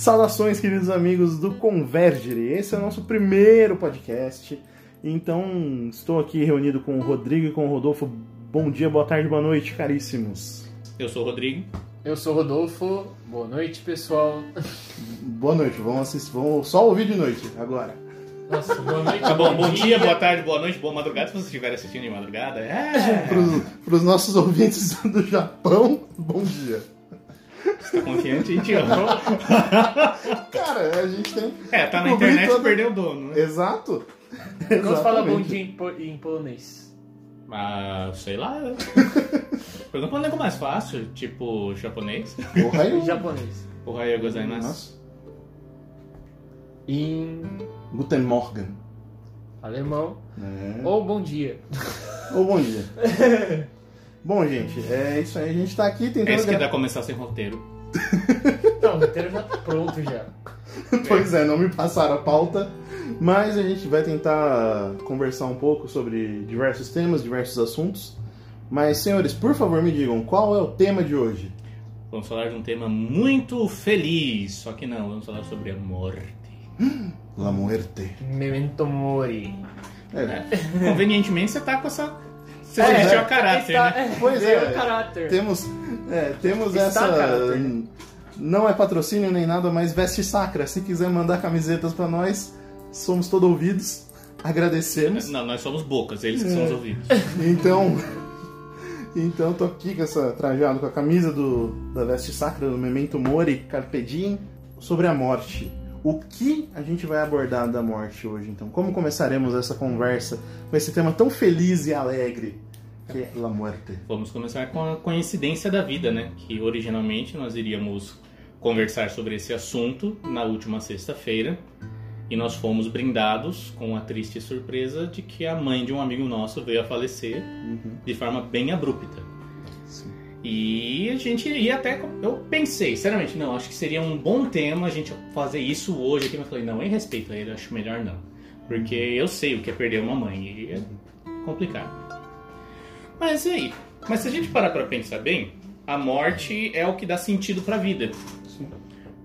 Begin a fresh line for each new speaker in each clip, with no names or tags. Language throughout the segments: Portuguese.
Saudações, queridos amigos do Convergere. Esse é o nosso primeiro podcast. Então, estou aqui reunido com o Rodrigo e com o Rodolfo. Bom dia, boa tarde, boa noite, caríssimos.
Eu sou o Rodrigo.
Eu sou o Rodolfo. Boa noite, pessoal.
Boa noite, vamos assistir, vamos só ouvir de noite agora.
Nossa, boa noite.
Tá bom, bom dia, boa tarde, boa noite, boa madrugada. Se você estiver assistindo de madrugada, é.
Para os nossos ouvintes do Japão, bom dia.
Você tá confiante? A gente ama.
Cara, a gente tem.
É, tá na internet
toda-
perdeu o dono, né?
Exato.
Como se fala bom dia em, po- em polonês?
Ah, sei lá. Pergunta pra um nego mais fácil, tipo japonês.
Em japonês.
Ohayou gozaimasu.
Nossa.
Em
Guten Morgen.
alemão.
É.
Ou bom dia.
Ou bom dia. Bom, gente, é isso aí. A gente tá aqui
É
tentando.
isso que dá começar sem roteiro.
Não, o roteiro já tá pronto já.
Pois é, não me passaram a pauta, mas a gente vai tentar conversar um pouco sobre diversos temas, diversos assuntos. Mas, senhores, por favor, me digam qual é o tema de hoje.
Vamos falar de um tema muito feliz, só que não, vamos falar sobre a morte.
La muerte.
Memento mori.
É,
Convenientemente você tá com essa. Você
É,
vestiu
é,
a caráter,
Está,
né?
Pois
veio
é.
o caráter.
temos, é, temos
Está
essa. Não é patrocínio nem nada, mas veste sacra. Se quiser mandar camisetas pra nós, somos todo ouvidos. Agradecemos.
Não, nós somos bocas, eles que são os ouvidos.
Então, então tô aqui com essa trajado com a camisa do da veste sacra do Memento Mori Carpe Diem sobre a morte. O que a gente vai abordar da morte hoje, então? Como começaremos essa conversa com esse tema tão feliz e alegre que é La Muerte?
Vamos começar com a coincidência da vida, né? Que originalmente nós iríamos conversar sobre esse assunto na última sexta-feira e nós fomos brindados com a triste surpresa de que a mãe de um amigo nosso veio a falecer de forma bem abrupta. E a gente ia até. Eu pensei, sinceramente, não, acho que seria um bom tema a gente fazer isso hoje aqui, mas falei, não, em respeito a ele, acho melhor não. Porque eu sei o que é perder uma mãe e é complicado. Mas e aí? Mas se a gente parar pra pensar bem, a morte é o que dá sentido pra vida.
Sim.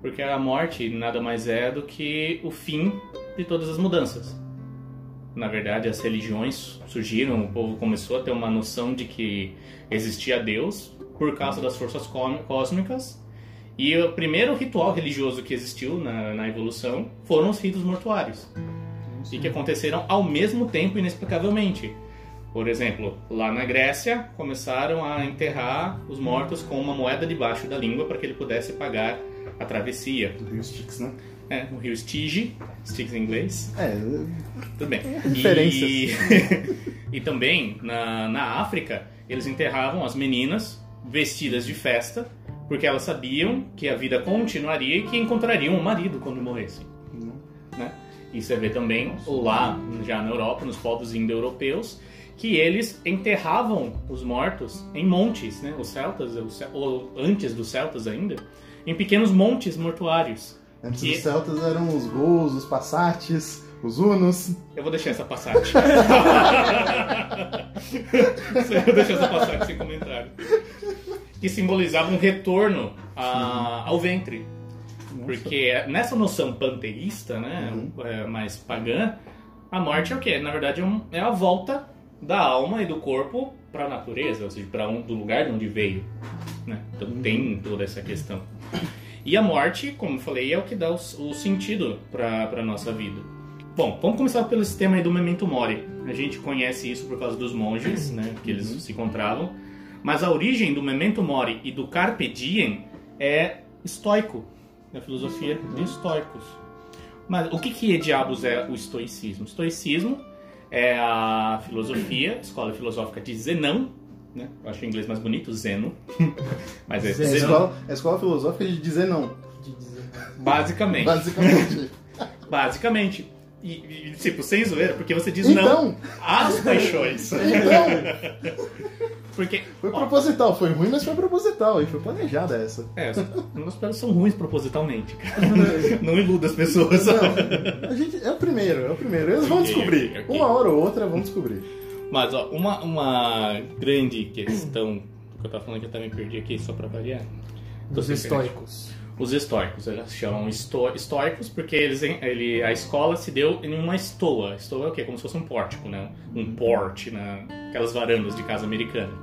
Porque a morte nada mais é do que o fim de todas as mudanças. Na verdade, as religiões surgiram, o povo começou a ter uma noção de que existia Deus por causa das forças có- cósmicas. E o primeiro ritual religioso que existiu na, na evolução foram os ritos mortuários. E que aconteceram ao mesmo tempo, inexplicavelmente. Por exemplo, lá na Grécia, começaram a enterrar os mortos com uma moeda debaixo da língua para que ele pudesse pagar a travessia.
Do Rio Styx, né?
É, no rio Styx, Styx em inglês,
É,
tudo bem.
referências.
E, e também na, na África, eles enterravam as meninas vestidas de festa, porque elas sabiam que a vida continuaria e que encontrariam um marido quando morressem. Né? E você vê também lá, já na Europa, nos povos indo-europeus, que eles enterravam os mortos em montes, né? Os celtas, os ou antes dos celtas ainda, em pequenos montes mortuários.
antes
Que-
dos celtas eram os gols, os passates, os unos.
Eu vou deixar essa passagem. eu vou deixar essa passagem sem comentário. Que simbolizava um retorno a- ao ventre. Porque nessa noção panteísta, né, é, mais pagã, a morte é o quê? Na verdade, é um- é a volta da alma e do corpo para a natureza, ou seja, para um, do lugar de onde veio. né? Então tem toda essa questão. E a morte, como eu falei, é o que dá o, o sentido para a nossa vida. Bom, vamos começar pelo sistema aí do Memento Mori. A gente conhece isso por causa dos monges, né, que eles se encontravam. Mas a origem do Memento Mori e do Carpe Diem é estoico, na filosofia de estoicos. Mas o que que diabos é o estoicismo? O estoicismo é a filosofia, a escola filosófica de Zenão, né? Eu acho o inglês mais bonito, Zeno. Mas é
É a
Zenão,
escola, é a escola filosófica de dizer não,
De dizer
basicamente.
basicamente.
Basicamente. E, e, tipo, sem zoeira, porque você diz não
Então,
às paixões.
então,
Porque.
foi
ó,
proposital, foi ruim, mas foi proposital, e foi planejada essa.
É, meus planos são ruins propositalmente, cara. Não iluda as pessoas.
Não, a gente, é o primeiro, é o primeiro. Eles vão descobrir.
ok, ok.
Uma hora ou outra vão descobrir.
Mas, ó, uma, uma grande questão que eu tava falando que eu também perdi aqui, só pra variar.
Dos estoicos.
Os estoicos. Eles chamam esto estoicos porque eles, ele, a escola se deu em uma estoa. Estoa é o quê? Como se fosse um pórtico, né? Um porte, né? aquelas varandas de casa americana.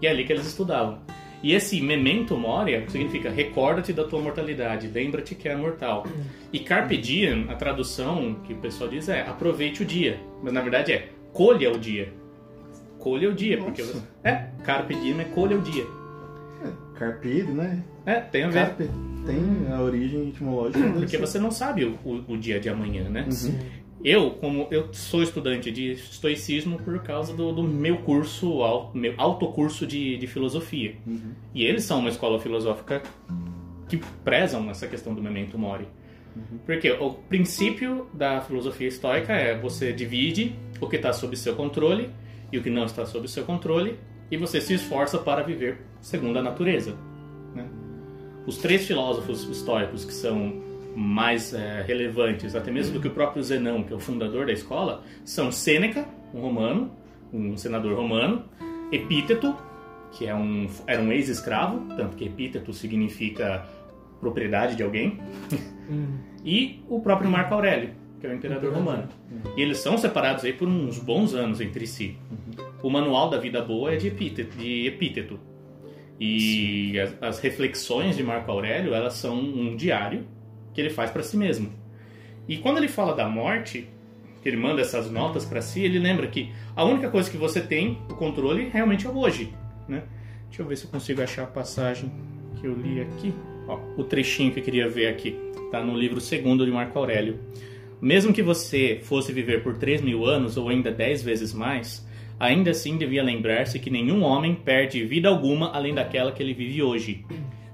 E é ali que eles estudavam. E esse memento mori significa recorda-te da tua mortalidade, lembra-te que é mortal. E carpe diem, a tradução que o pessoal diz é aproveite o dia. Mas na verdade é colha o dia. Colha o dia, porque você... É, carpe diem é colha o dia.
Carpide, né?
É, tem a ver.
Carpe tem a origem etimológica.
Porque
ser.
você não sabe o, o, o dia de amanhã, né?
Uhum.
Eu, como eu sou estudante de estoicismo por causa do, do meu curso, meu autocurso de, de filosofia.
Uhum.
E eles são uma escola filosófica que prezam essa questão do memento mori. Porque o princípio da filosofia estoica é você divide o que está sob seu controle e o que não está sob seu controle e você se esforça para viver segundo a natureza. Os três filósofos estoicos que são mais eh, relevantes, até mesmo do que o próprio Zenão, que é o fundador da escola, são Sêneca, um romano, um senador romano, Epíteto, que é um, era um ex-escravo, tanto que Epíteto significa propriedade de alguém, e o próprio Marco Aurélio, que é o imperador romano. E eles são separados aí por uns bons anos entre si. O manual da vida boa é de Epíteto. De epíteto. E as, as reflexões de Marco Aurélio, elas são um diário que ele faz para si mesmo. E quando ele fala da morte, que ele manda essas notas para si, ele lembra que a única coisa que você tem o controle realmente é hoje, né? Deixa eu ver se eu consigo achar a passagem que eu li aqui. Ó, o trechinho que eu queria ver aqui. Está no livro segundo de Marco Aurélio. Mesmo que você fosse viver por 3 mil anos ou ainda 10 vezes mais, ainda assim devia lembrar-se que nenhum homem perde vida alguma além daquela que ele vive hoje.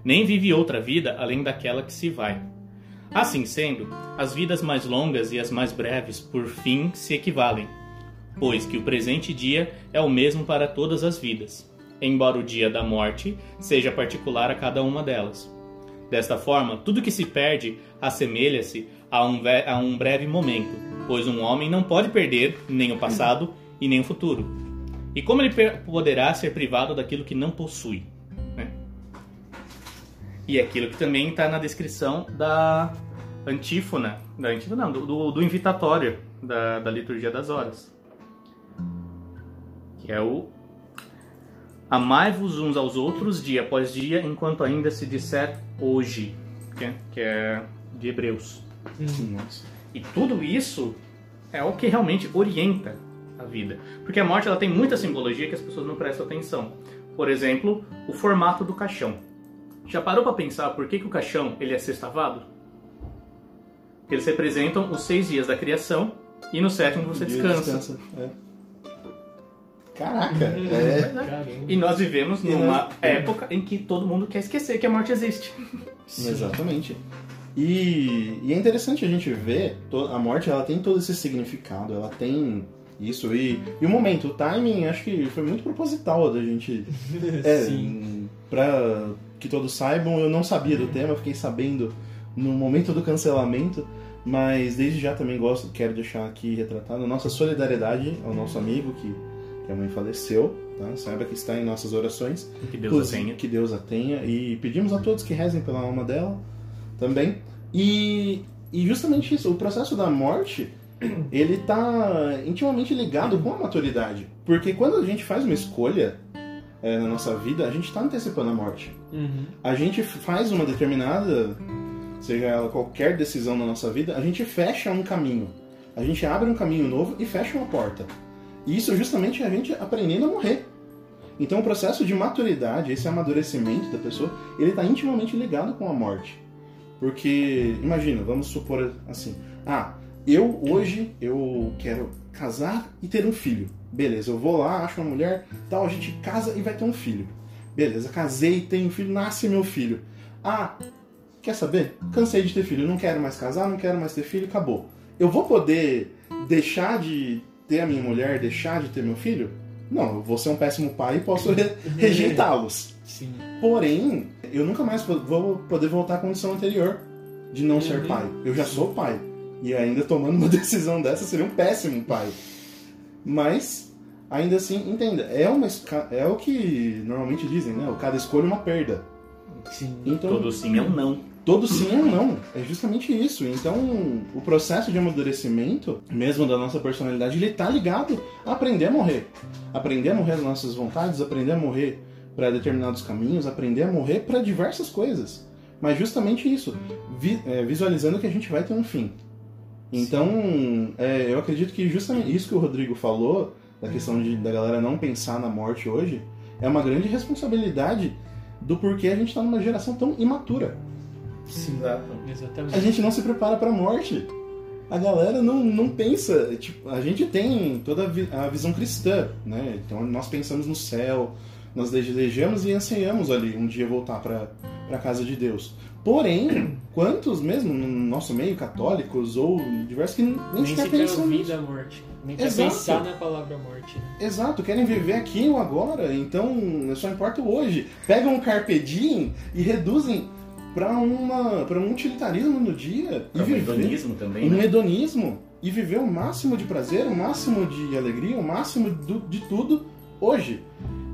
Nem vive outra vida além daquela que se vai. Assim sendo, as vidas mais longas e as mais breves, por fim, se equivalem, pois que o presente dia é o mesmo para todas as vidas, embora o dia da morte seja particular a cada uma delas. Desta forma, tudo que se perde assemelha-se a, um a um breve momento, pois um homem não pode perder nem o passado e nem o futuro. E como ele poderá ser privado daquilo que não possui? né? E aquilo que também está na descrição da antífona, da antífona não, do, do, do invitatório da, da liturgia das horas. Que é o Amai-vos uns aos outros dia após dia, enquanto ainda se disser hoje, que é, que é de Hebreus.
Nossa.
E tudo isso é o que realmente orienta a vida. Porque a morte ela tem muita simbologia que as pessoas não prestam atenção. Por exemplo, o formato do caixão. Já parou para pensar por que, que o caixão ele é sextavado? Porque eles representam os seis dias da criação e no sétimo você
Dia
descansa.
É. Caraca, é.
Caramba.
E nós vivemos
E
numa
nós-
época em que todo mundo quer esquecer que a morte existe.
Exatamente. E, e é interessante a gente ver, a morte ela tem todo esse significado, ela tem isso e, e o momento, o timing, acho que foi muito proposital da gente. É,
Sim.
pra que todos saibam, eu não sabia do tema, fiquei sabendo no momento do cancelamento, mas desde já também gosto, quero deixar aqui retratado a nossa solidariedade ao nosso amigo que, que a mãe faleceu, tá? Saiba que está em nossas orações.
Que Deus a
Inclusive,
tenha.
Que Deus a tenha. E pedimos a todos que rezem pela alma dela também. E, e justamente isso, o processo da morte, ele tá intimamente ligado com a maturidade. Porque quando a gente faz uma escolha é, na nossa vida, a gente está antecipando a morte.
Uhum.
A gente faz uma determinada, seja ela qualquer decisão na nossa vida, a gente fecha um caminho. A gente abre um caminho novo e fecha uma porta. E isso justamente é a gente aprendendo a morrer. Então o processo de maturidade, esse amadurecimento da pessoa, ele está intimamente ligado com a morte. Porque, imagina, vamos supor assim, ah, eu hoje eu quero casar e ter um filho. Beleza, eu vou lá, acho uma mulher, tal, a gente casa e vai ter um filho. Beleza, casei, tenho um filho, nasce meu filho. Ah, quer saber? Cansei de ter filho, não quero mais casar, não quero mais ter filho, acabou. Eu vou poder deixar de ter a minha mulher, deixar de ter meu filho? Não, eu vou ser um péssimo pai e posso re- rejeitá-los.
Sim.
Porém, eu nunca mais vou poder voltar à condição anterior de não ser
Uhum.
pai. Eu já sou pai. E ainda tomando uma decisão dessa seria um péssimo pai. Mas, ainda assim, entenda, é, uma, é o que normalmente dizem, né? O cada escolha é uma perda.
Sim.
Então,
Todo sim é um não.
Todo sim é um não. É justamente isso. Então, o processo de amadurecimento, mesmo da nossa personalidade, ele tá ligado a aprender a morrer. Aprender a morrer as nossas vontades, aprender a morrer para determinados caminhos, aprender a morrer para diversas coisas. Mas justamente isso, vi- é, visualizando que a gente vai ter um fim. Então, é, eu acredito que justamente isso que o Rodrigo falou, da questão de, da galera não pensar na morte hoje, é uma grande responsabilidade do porquê a gente está numa geração tão imatura.
Exato.
Exatamente.
A gente não se prepara para a morte. A galera não, não pensa. Tipo, a gente tem toda a, vi- a visão cristã, né? Então nós pensamos no céu, nós desejamos e ansiamos ali um dia voltar para a casa de Deus. Porém, quantos mesmo no nosso meio, católicos ou diversos, que nem,
Nem
sequer
sequer
pensam nisso?
da morte. Nem quer
Exato.
pensar na palavra morte. né?
Exato, querem viver aqui ou agora, então só importa o hoje. Pegam um carpe diem e reduzem para uma para um utilitarismo no dia e
É um
viver
hedonismo também,
um
né?
hedonismo e viver o máximo de prazer, o máximo de alegria, o máximo do- de tudo hoje.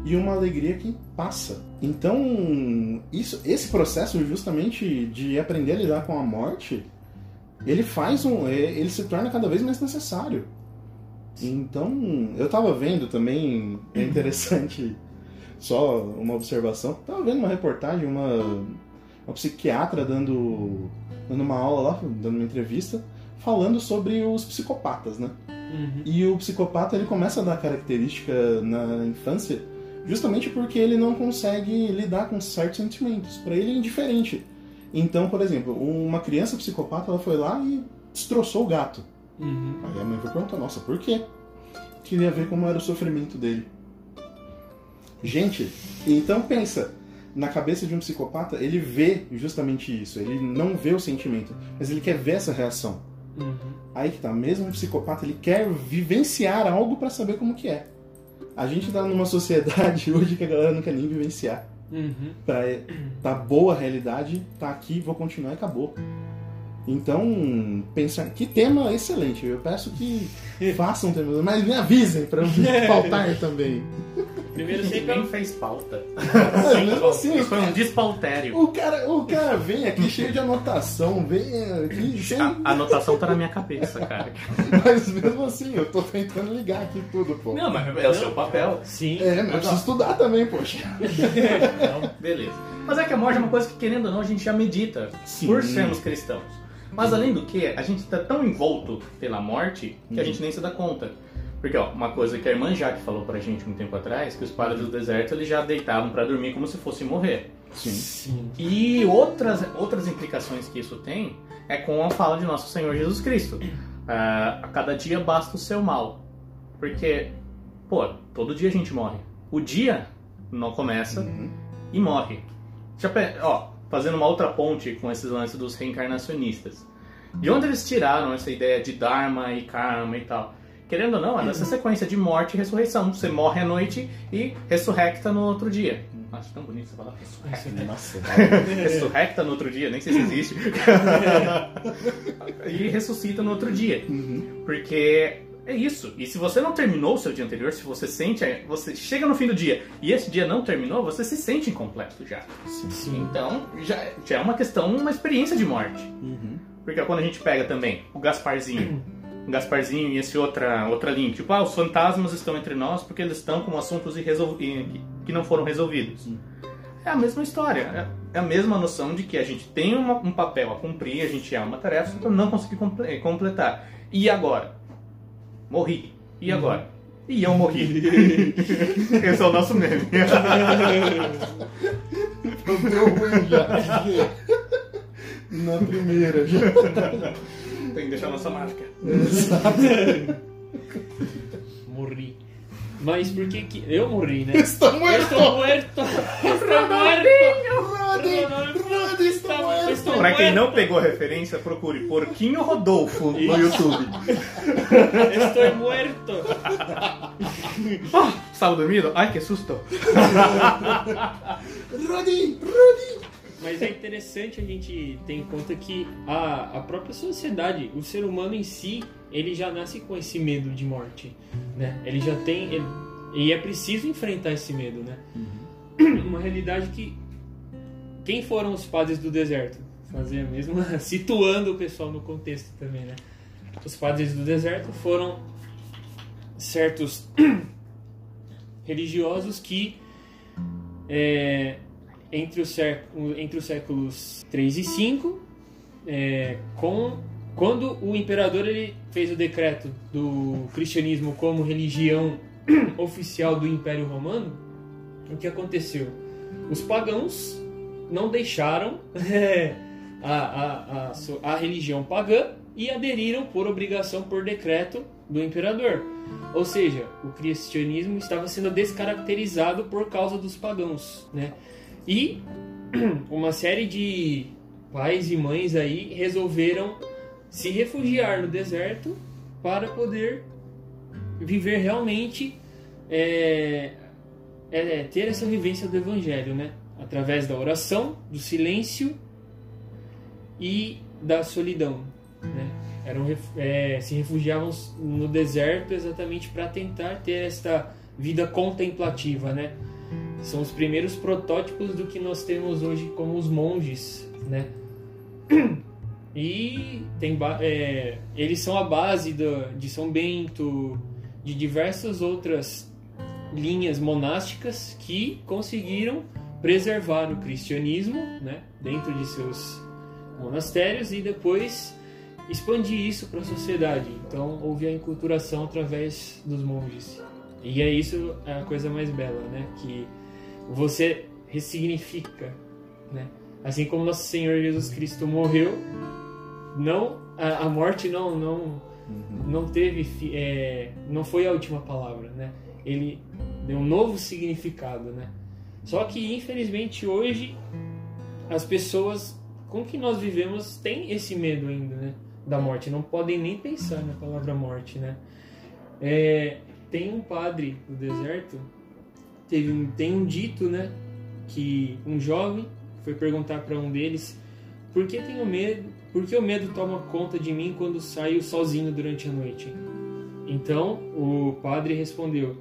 E uma alegria que passa. Então, isso, esse processo justamente de aprender a lidar com a morte, ele faz um. é, ele se torna cada vez mais necessário. Então, eu tava vendo também, é interessante, só uma observação, tava vendo uma reportagem, uma, uma psiquiatra dando, dando uma aula lá, dando uma entrevista, falando sobre os psicopatas, né?
Uhum.
E o psicopata ele começa a dar característica na infância justamente porque ele não consegue lidar com certos sentimentos. Para ele é indiferente. Então, por exemplo, uma criança psicopata ela foi lá e destroçou o gato.
Uhum.
Aí a mãe foi perguntar, nossa, por quê? Queria ver como era o sofrimento dele. Gente, então pensa, na cabeça de um psicopata, ele vê justamente isso. Ele não vê o sentimento, mas ele quer ver essa reação.
Uhum.
Aí que tá, mesmo um psicopata, ele quer vivenciar algo pra saber como que é. A gente tá numa sociedade hoje que a galera não quer nem vivenciar.
Uhum.
Pra tá boa a realidade, tá aqui, vou continuar e acabou. Então, pensar. Que tema excelente. Eu peço que façam temas, mas me avisem pra eu faltar também.
Primeiro sempre
nem fez pauta.
Mas mesmo assim,
Isso foi um despautério.
o cara, o cara vem aqui cheio de anotação, vem aqui sem.
A a anotação tá na minha cabeça, cara.
Mas mesmo assim, eu tô tentando ligar aqui tudo, pô.
Não, mas é o seu papel.
Sim.
É, mas eu preciso estudar também, poxa.
Então, beleza. Mas é que a morte é uma coisa que, querendo ou não, a gente já medita
Sim.
por sermos cristãos. Mas além do que, a gente está tão envolto pela morte que a gente nem se dá conta. Porque, ó, uma coisa que a irmã Jaque falou pra gente um tempo atrás, que os padres do deserto eles já deitavam pra dormir como se fossem morrer.
Sim.
Sim.
E outras, outras implicações que isso tem é com a fala de nosso Senhor Jesus Cristo. Ah, a cada dia basta o seu mal. Porque, pô, todo dia a gente morre. O dia não começa
Uhum.
e morre. Já, ó, fazendo uma outra ponte com esses lances dos reencarnacionistas. De onde eles tiraram essa ideia de Dharma e Karma e tal? Querendo ou não, é nessa sequência de morte e ressurreição. Você morre à noite e ressurrecta no outro dia. Acho tão bonito você falar ressurrecta.
Nossa,
Ressurrecta no outro dia, nem sei se existe. e ressuscita no outro dia.
Uhum.
Porque é isso. E se você não terminou o seu dia anterior, se você sente, você chega no fim do dia e esse dia não terminou, você se sente incompleto já.
Sim.
Então, já, já é uma questão, uma experiência de morte.
Uhum.
Porque quando a gente pega também o Gasparzinho, o Gasparzinho e esse outra, outra linha, tipo, ah, os fantasmas estão entre nós porque eles estão com assuntos irresol... que não foram resolvidos. É a mesma história, é- é a mesma noção de que a gente tem uma- um papel a cumprir, a gente é uma tarefa, eu não consegui comple- completar. E agora? Morri. E agora? E eu morri. Esse é o nosso meme.
Deu ruim já. Na primeira já.
Tem que deixar nossa marca.
Morri. Mas por que que... Eu morri, né?
Está
Eu
morto!
estou muerto! Estou!
Roddy! Roddy está morto!
Pra quem não pegou a referência, procure Porquinho Rodolfo no. YouTube.
Estou muerto!
Ah, estava dormindo? Ai, que susto.
Roddy! Roddy!
Mas é interessante a gente ter em conta que a, a própria sociedade, o ser humano em si, ele já nasce com esse medo de morte, né? Ele já tem... ele- e é preciso enfrentar esse medo, né? Uma realidade que quem foram os padres do deserto? Fazer a mesma, situando o pessoal no contexto também, né? Os padres do deserto foram certos religiosos que é, entre, os entre os séculos 3 e 5, é, com, quando o imperador ele fez o decreto do cristianismo como religião oficial do Império Romano, o que aconteceu? Os pagãos não deixaram a, a, a, a religião pagã e aderiram por obrigação, por decreto do imperador. Ou seja, o cristianismo estava sendo descaracterizado por causa dos pagãos, né? E uma série de pais e mães aí resolveram se refugiar no deserto para poder viver realmente é, é, ter essa vivência do evangelho, né? Através da oração, do silêncio e da solidão, né? Eram, é, se refugiavam no deserto exatamente para tentar ter esta vida contemplativa, né? São os primeiros protótipos do que nós temos hoje como os monges, né? E tem, é, eles são a base do, de São Bento, de diversas outras linhas monásticas que conseguiram preservar o cristianismo né, dentro de seus monastérios e depois expandir isso para a sociedade. Então houve a enculturação através dos monges. E é isso a coisa mais bela, né? Que você ressignifica, né? Assim como nosso Senhor Jesus Cristo morreu, não a, a morte não não não teve é, não foi a última palavra, né? Ele deu um novo significado, né? Só que infelizmente hoje as pessoas com que nós vivemos têm esse medo ainda, né? Da morte, não podem nem pensar na palavra morte, né? É, tem um padre do deserto, teve um, tem um dito, né? Que um jovem foi perguntar para um deles por que tenho medo, por que o medo toma conta de mim quando saio sozinho durante a noite? Então o padre respondeu: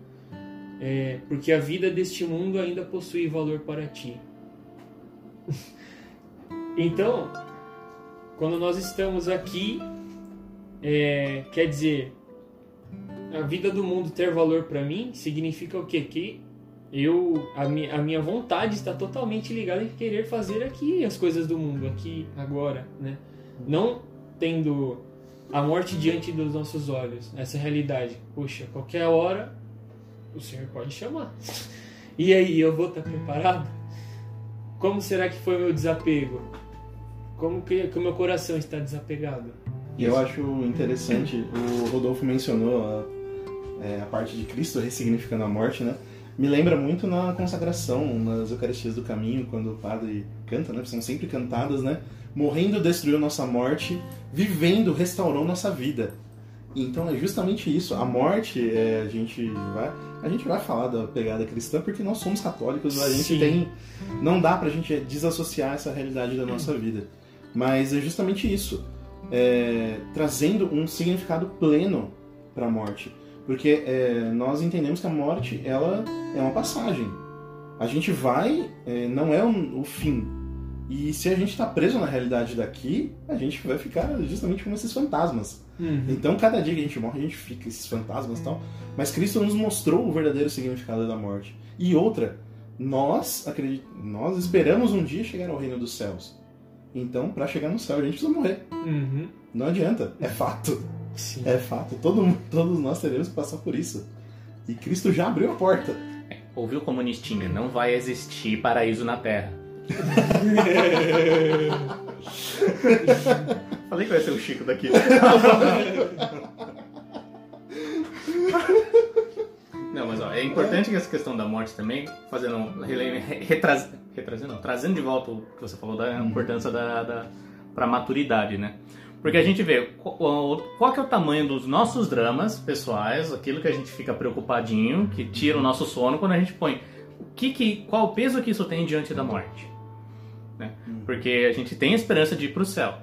é, porque a vida deste mundo ainda possui valor para ti. então, quando nós estamos aqui, é, quer dizer, a vida do mundo ter valor para mim significa o quê? Que eu a, mi, a minha vontade está totalmente ligada em querer fazer aqui as coisas do mundo, aqui agora, né? Não tendo a morte diante dos nossos olhos, essa realidade. Puxa, qualquer hora o Senhor pode chamar. E aí, eu vou estar preparado? Como será que foi meu desapego? Como que o meu coração está desapegado?
E eu acho interessante, o Rodolfo mencionou a, é, a parte de Cristo ressignificando a morte, né? Me lembra muito na consagração, nas Eucaristias do Caminho, quando o padre canta, né? São sempre cantadas, né? Morrendo destruiu nossa morte, vivendo restaurou nossa vida. Então é justamente isso. A morte, é, a gente vai, a gente vai falar da pegada cristã porque nós somos católicos, a gente
Sim.
tem, não dá pra gente desassociar essa realidade da nossa vida. Mas é justamente isso, é, trazendo um significado pleno para a morte, porque é, nós entendemos que a morte ela é uma passagem. A gente vai, é, não é um- o fim. E se a gente está preso na realidade daqui, a gente vai ficar justamente como esses fantasmas. Então, cada dia que a gente morre, a gente fica esses fantasmas e tal. Mas Cristo nos mostrou o verdadeiro significado da morte. E outra, nós, acredit... nós esperamos um dia chegar ao reino dos céus. Então, para chegar no céu, a gente precisa morrer.
Uhum.
Não adianta. É fato.
Sim.
É fato. Todo, mundo- todos nós teremos que passar por isso. E Cristo já abriu a porta.
Ouviu comunistinha? Não vai existir paraíso na Terra. Falei que vai ser o Chico daqui. Não, mas ó, é importante que essa questão da morte também, fazendo retrazendo, não, trazendo de volta o que você falou da importância da, da para maturidade, né? Porque a gente vê qual, qual que é o tamanho dos nossos dramas pessoais, aquilo que a gente fica preocupadinho, que tira o nosso sono quando a gente põe o que, que qual o peso que isso tem diante da morte, né? Porque a gente tem a esperança de ir para o céu.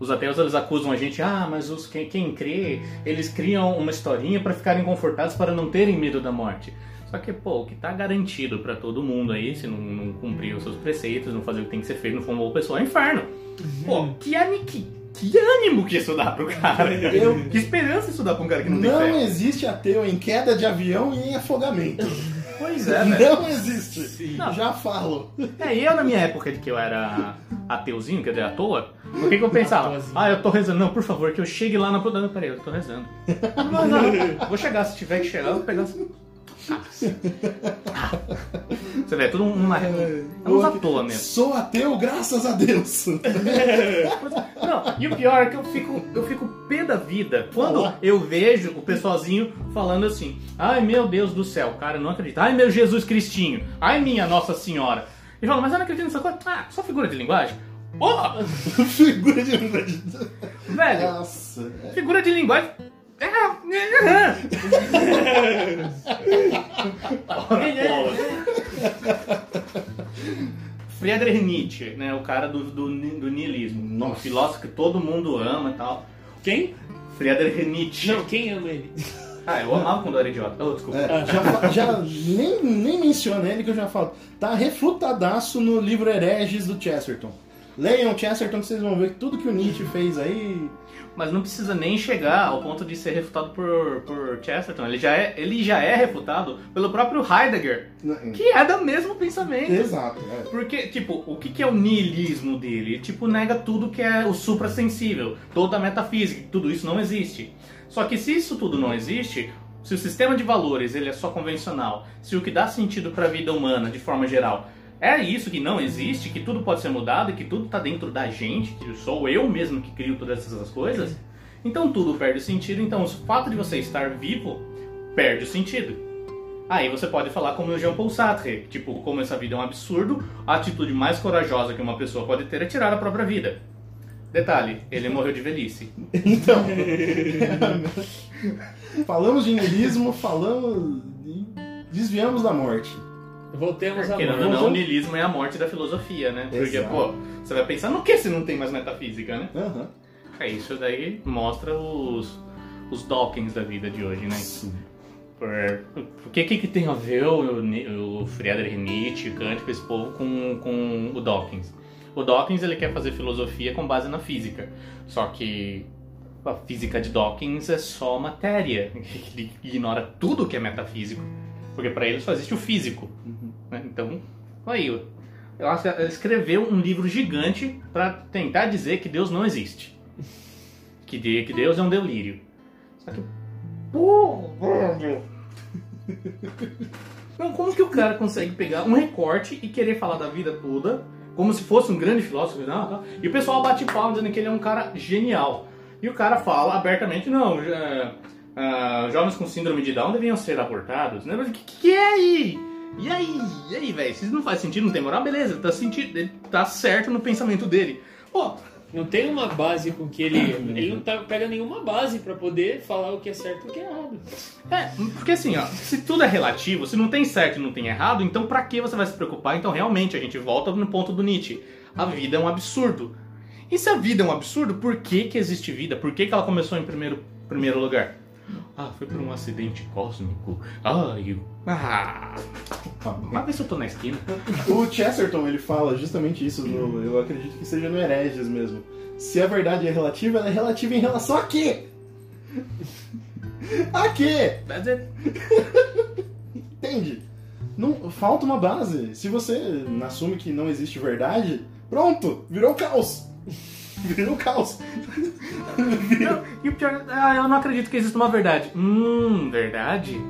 Os ateus eles acusam a gente, ah, mas os, quem, quem crê, eles criam uma historinha para ficarem confortados para não terem medo da morte. Só que, pô, o que tá garantido pra todo mundo aí, se não, não cumprir os seus preceitos, não fazer o que tem que ser feito, não for uma boa pessoa, é inferno. Pô, que, ani- que, ânimo que isso dá pro cara.
Eu-
Que esperança isso dá pra um cara que não, tem
Não existe ateu em queda de avião e em afogamento.
Pois é, velho.
Não existe.
Não.
Já falo.
É, e eu na minha época de que eu era ateuzinho, quer dizer, à toa, o que, que eu pensava?
Ateuzinho.
Ah, eu tô rezando. Não, por favor, que eu chegue lá na... Não, peraí, eu tô rezando. Não, não, vou chegar, se tiver que chegar, eu vou pegar... Você vê, é tudo uma... É uns à toa mesmo.
Sou ateu, graças a Deus.
Não, e o pior é que eu fico, eu fico pé da vida quando
Olá.
eu vejo o pessoalzinho falando assim: ai meu Deus do céu, cara, eu não acredito. Ai meu Jesus Cristinho, ai minha Nossa Senhora. E fala, mas eu não acredito nessa coisa. Ah, só figura de linguagem? Porra!
Figura de linguagem.
Velho,
Nossa.
figura de linguagem. Friedrich Nietzsche, né, o cara do, do, do niilismo, um
Nossa.
filósofo que todo mundo ama e tal.
Quem?
Friedrich Nietzsche.
Não, quem ama ele?
Ah, eu amava quando eu era idiota. Oh, desculpa.
É, já, já nem, nem menciona ele que eu já falo. Tá refutadaço no livro Hereges do Chesterton. Leiam o Chesterton que vocês vão ver que tudo que o Nietzsche fez aí.
Mas não precisa nem chegar ao ponto de ser refutado por, por Chesterton. Ele já, é, ele já é refutado pelo próprio Heidegger, que é do mesmo pensamento.
Exato. é.
Porque, tipo, o que, que é o niilismo dele? Ele, tipo, nega tudo que é o suprassensível, toda a metafísica, tudo isso não existe. Só que se isso tudo não existe, se o sistema de valores ele é só convencional, se o que dá sentido para a vida humana, de forma geral, é isso que não existe, que tudo pode ser mudado e que tudo tá dentro da gente, que sou eu mesmo que crio todas essas coisas, então tudo perde sentido. Então o fato de você estar vivo perde o sentido. Aí você pode falar como o Jean Paul Sartre, tipo, como essa vida é um absurdo, a atitude mais corajosa que uma pessoa pode ter é tirar a própria vida. Detalhe, ele morreu de velhice.
Então. falamos de niilismo, falamos. desviamos da morte.
Voltemos a
Querendo ou
morte.
não, o niilismo é a morte da filosofia, né? Porque,
Exato.
pô, você vai pensar no que se não tem mais metafísica, né?
Aham.
É isso daí mostra os, os Dawkins da vida de hoje, né? Por, o que, que que tem a ver o, o Friedrich Nietzsche, Kant, com esse povo com, com o Dawkins? O Dawkins ele quer fazer filosofia com base na física, só que a física de Dawkins é só matéria, ele ignora tudo que é metafísico, porque para ele só existe o físico. né? Então, aí, acho que ele escreveu um livro gigante para tentar dizer que Deus não existe, que, de- que Deus é um delírio. Só que Porra. Não, como que o cara consegue pegar um recorte e querer falar da vida toda, como se fosse um grande filósofo, não, não, e o pessoal bate palma dizendo que ele é um cara genial. E o cara fala abertamente, não, é, ah, jovens com síndrome de Down deviam ser abortados, né? Mas o que, que é aí? E aí? E aí, velho? Se não faz sentido, não tem moral, beleza, ele tá, sentido, ele tá certo no pensamento dele. Pô,
Não tem uma base com que ele. Ele não tá, pega nenhuma base pra poder falar o que é certo e o que é errado.
É, porque assim, ó, se tudo é relativo, se não tem certo e não tem errado, então pra que você vai se preocupar? Então realmente a gente volta no ponto do Nietzsche. A vida é um absurdo. E se a vida é um absurdo, por que, que existe vida? Por que, que ela começou em primeiro, primeiro lugar? Ah, foi por um acidente cósmico. Ai, eu... Ah, mas vê se eu tô na esquina.
O Chesterton ele fala justamente isso, no- eu acredito que seja no Hereges mesmo. Se a verdade é relativa, ela é relativa em relação a quê? A quê?
That's it.
Entende? Não, falta uma base. Se você assume que não existe verdade, pronto, virou caos. Virou caos.
Não, e o pior, ah, eu não acredito que exista uma verdade. Hum, verdade?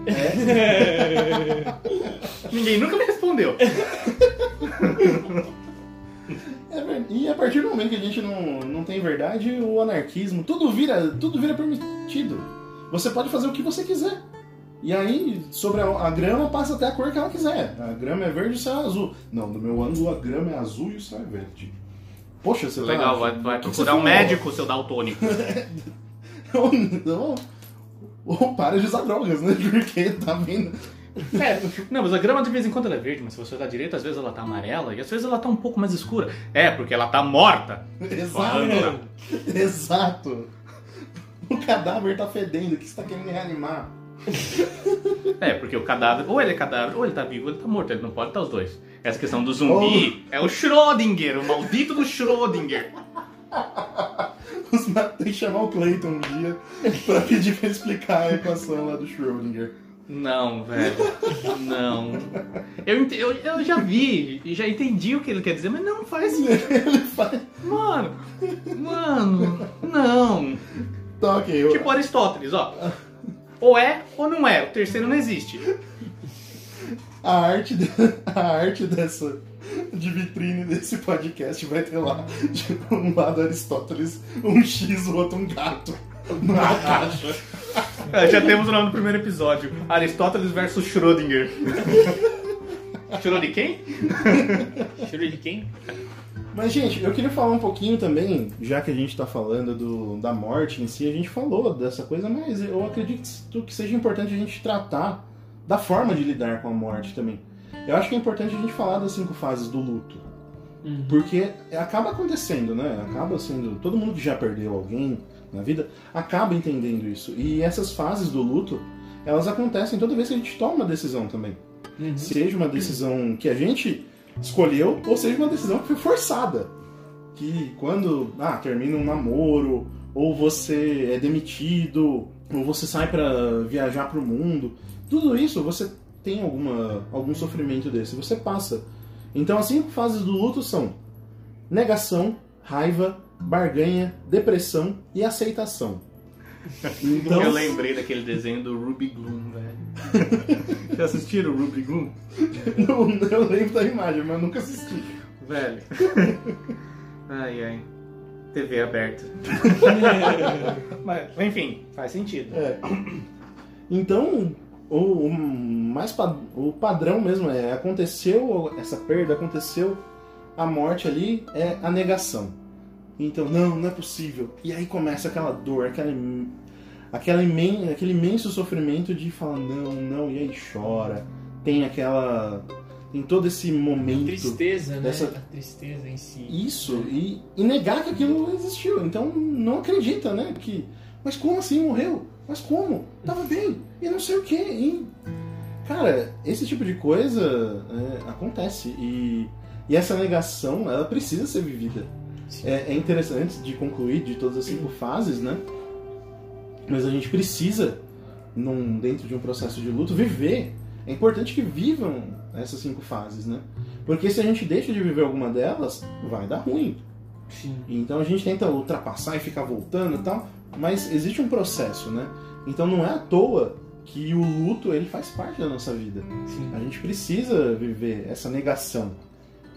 Ninguém nunca me respondeu.
É e a partir do momento que a gente não, não tem verdade, o anarquismo, tudo vira, tudo vira permitido. Você pode fazer o que você quiser. E aí, sobre a, a grama, passa até a cor que ela quiser. A grama é verde e o céu é azul. Não, no meu ângulo, a grama é azul e o céu é verde. Poxa, você
Legal,
tá...
vai, vai procurar um médico, seu daltônico.
Ou não. Ou para de usar drogas, né? Porque tá vendo.
É, não, mas a grama de vez em quando ela é verde, mas se você olhar direito, às vezes ela tá amarela e às vezes ela tá um pouco mais escura. É, porque ela tá morta.
Exato. Exato. O cadáver tá fedendo, o que você tá querendo reanimar?
É, porque o cadáver, ou ele é cadáver, ou ele tá vivo, ou ele tá morto. Ele não pode estar os dois. Essa questão do zumbi é o Schrödinger, o maldito do Schrödinger.
Os Tem que chamar o Clayton um dia pra pedir pra ele explicar a equação lá do Schrödinger.
Não, velho. Não. Eu, eu, eu já vi, e já entendi o que ele quer dizer, mas não faz sentido.
Ele faz.
Mano, mano, não.
Tá, ok. eu-
Tipo Aristóteles, ó. Ou é ou não é. O terceiro não existe.
A arte, de- a arte dessa de vitrine desse podcast vai ter lá, tipo, um lado Aristóteles, um X, o outro um gato. Numa caixa.
É, já temos o nome do primeiro episódio. Aristóteles versus Schrödinger. Schrödinger quem?
De quem?
Mas, gente, eu queria falar um pouquinho também, já que a gente tá falando do, da morte em si, a gente falou dessa coisa, mas eu acredito que seja importante a gente tratar da forma de lidar com a morte também. Eu acho que é importante a gente falar das cinco fases do luto.
Uhum.
Porque acaba acontecendo, né? Acaba sendo. Todo mundo que já perdeu alguém na vida acaba entendendo isso. E essas fases do luto, elas acontecem toda vez que a gente toma uma decisão também.
Uhum.
Seja uma decisão que a gente escolheu, ou seja uma decisão que foi forçada. Que quando ah, termina um namoro, ou você é demitido, ou você sai pra viajar pro mundo, tudo isso você tem alguma, algum sofrimento desse, você passa. Então as cinco fases do luto são negação, raiva, barganha, depressão e aceitação. Então,
Eu lembrei daquele desenho do Ruby Gloom, velho. Já assistiram o Ruby Gloom?
eu, eu lembro da imagem, mas nunca assisti.
Velho. Ai, ai. TV aberta. Mas, enfim, faz sentido.
É. Então, o, o mais o padrão mesmo é aconteceu essa perda, aconteceu a morte ali, é a negação. Então, não, não é possível. E aí começa aquela dor, aquela, aquela imen, aquele imenso sofrimento de falar não, não, e aí chora. Tem aquela. Tem todo esse momento.
Tristeza, né?
Dessa-
A tristeza em si.
Isso, e, e negar que aquilo existiu. Então não acredita, né? Que, mas como assim morreu? Mas como? Tava bem, e não sei o que. E, cara, esse tipo de coisa é, acontece. E, e essa negação, ela precisa ser vivida. É, é interessante, de concluir de todas as cinco fases, né? Mas a gente precisa, num, dentro de um processo de luto, viver. É importante que vivam essas cinco fases, né? Porque se a gente deixa de viver alguma delas, vai dar ruim.
Sim.
Então a gente tenta ultrapassar e ficar voltando e tal, mas existe um processo, né? Então não é à toa que o luto ele faz parte da nossa vida.
Sim.
A gente precisa viver essa negação.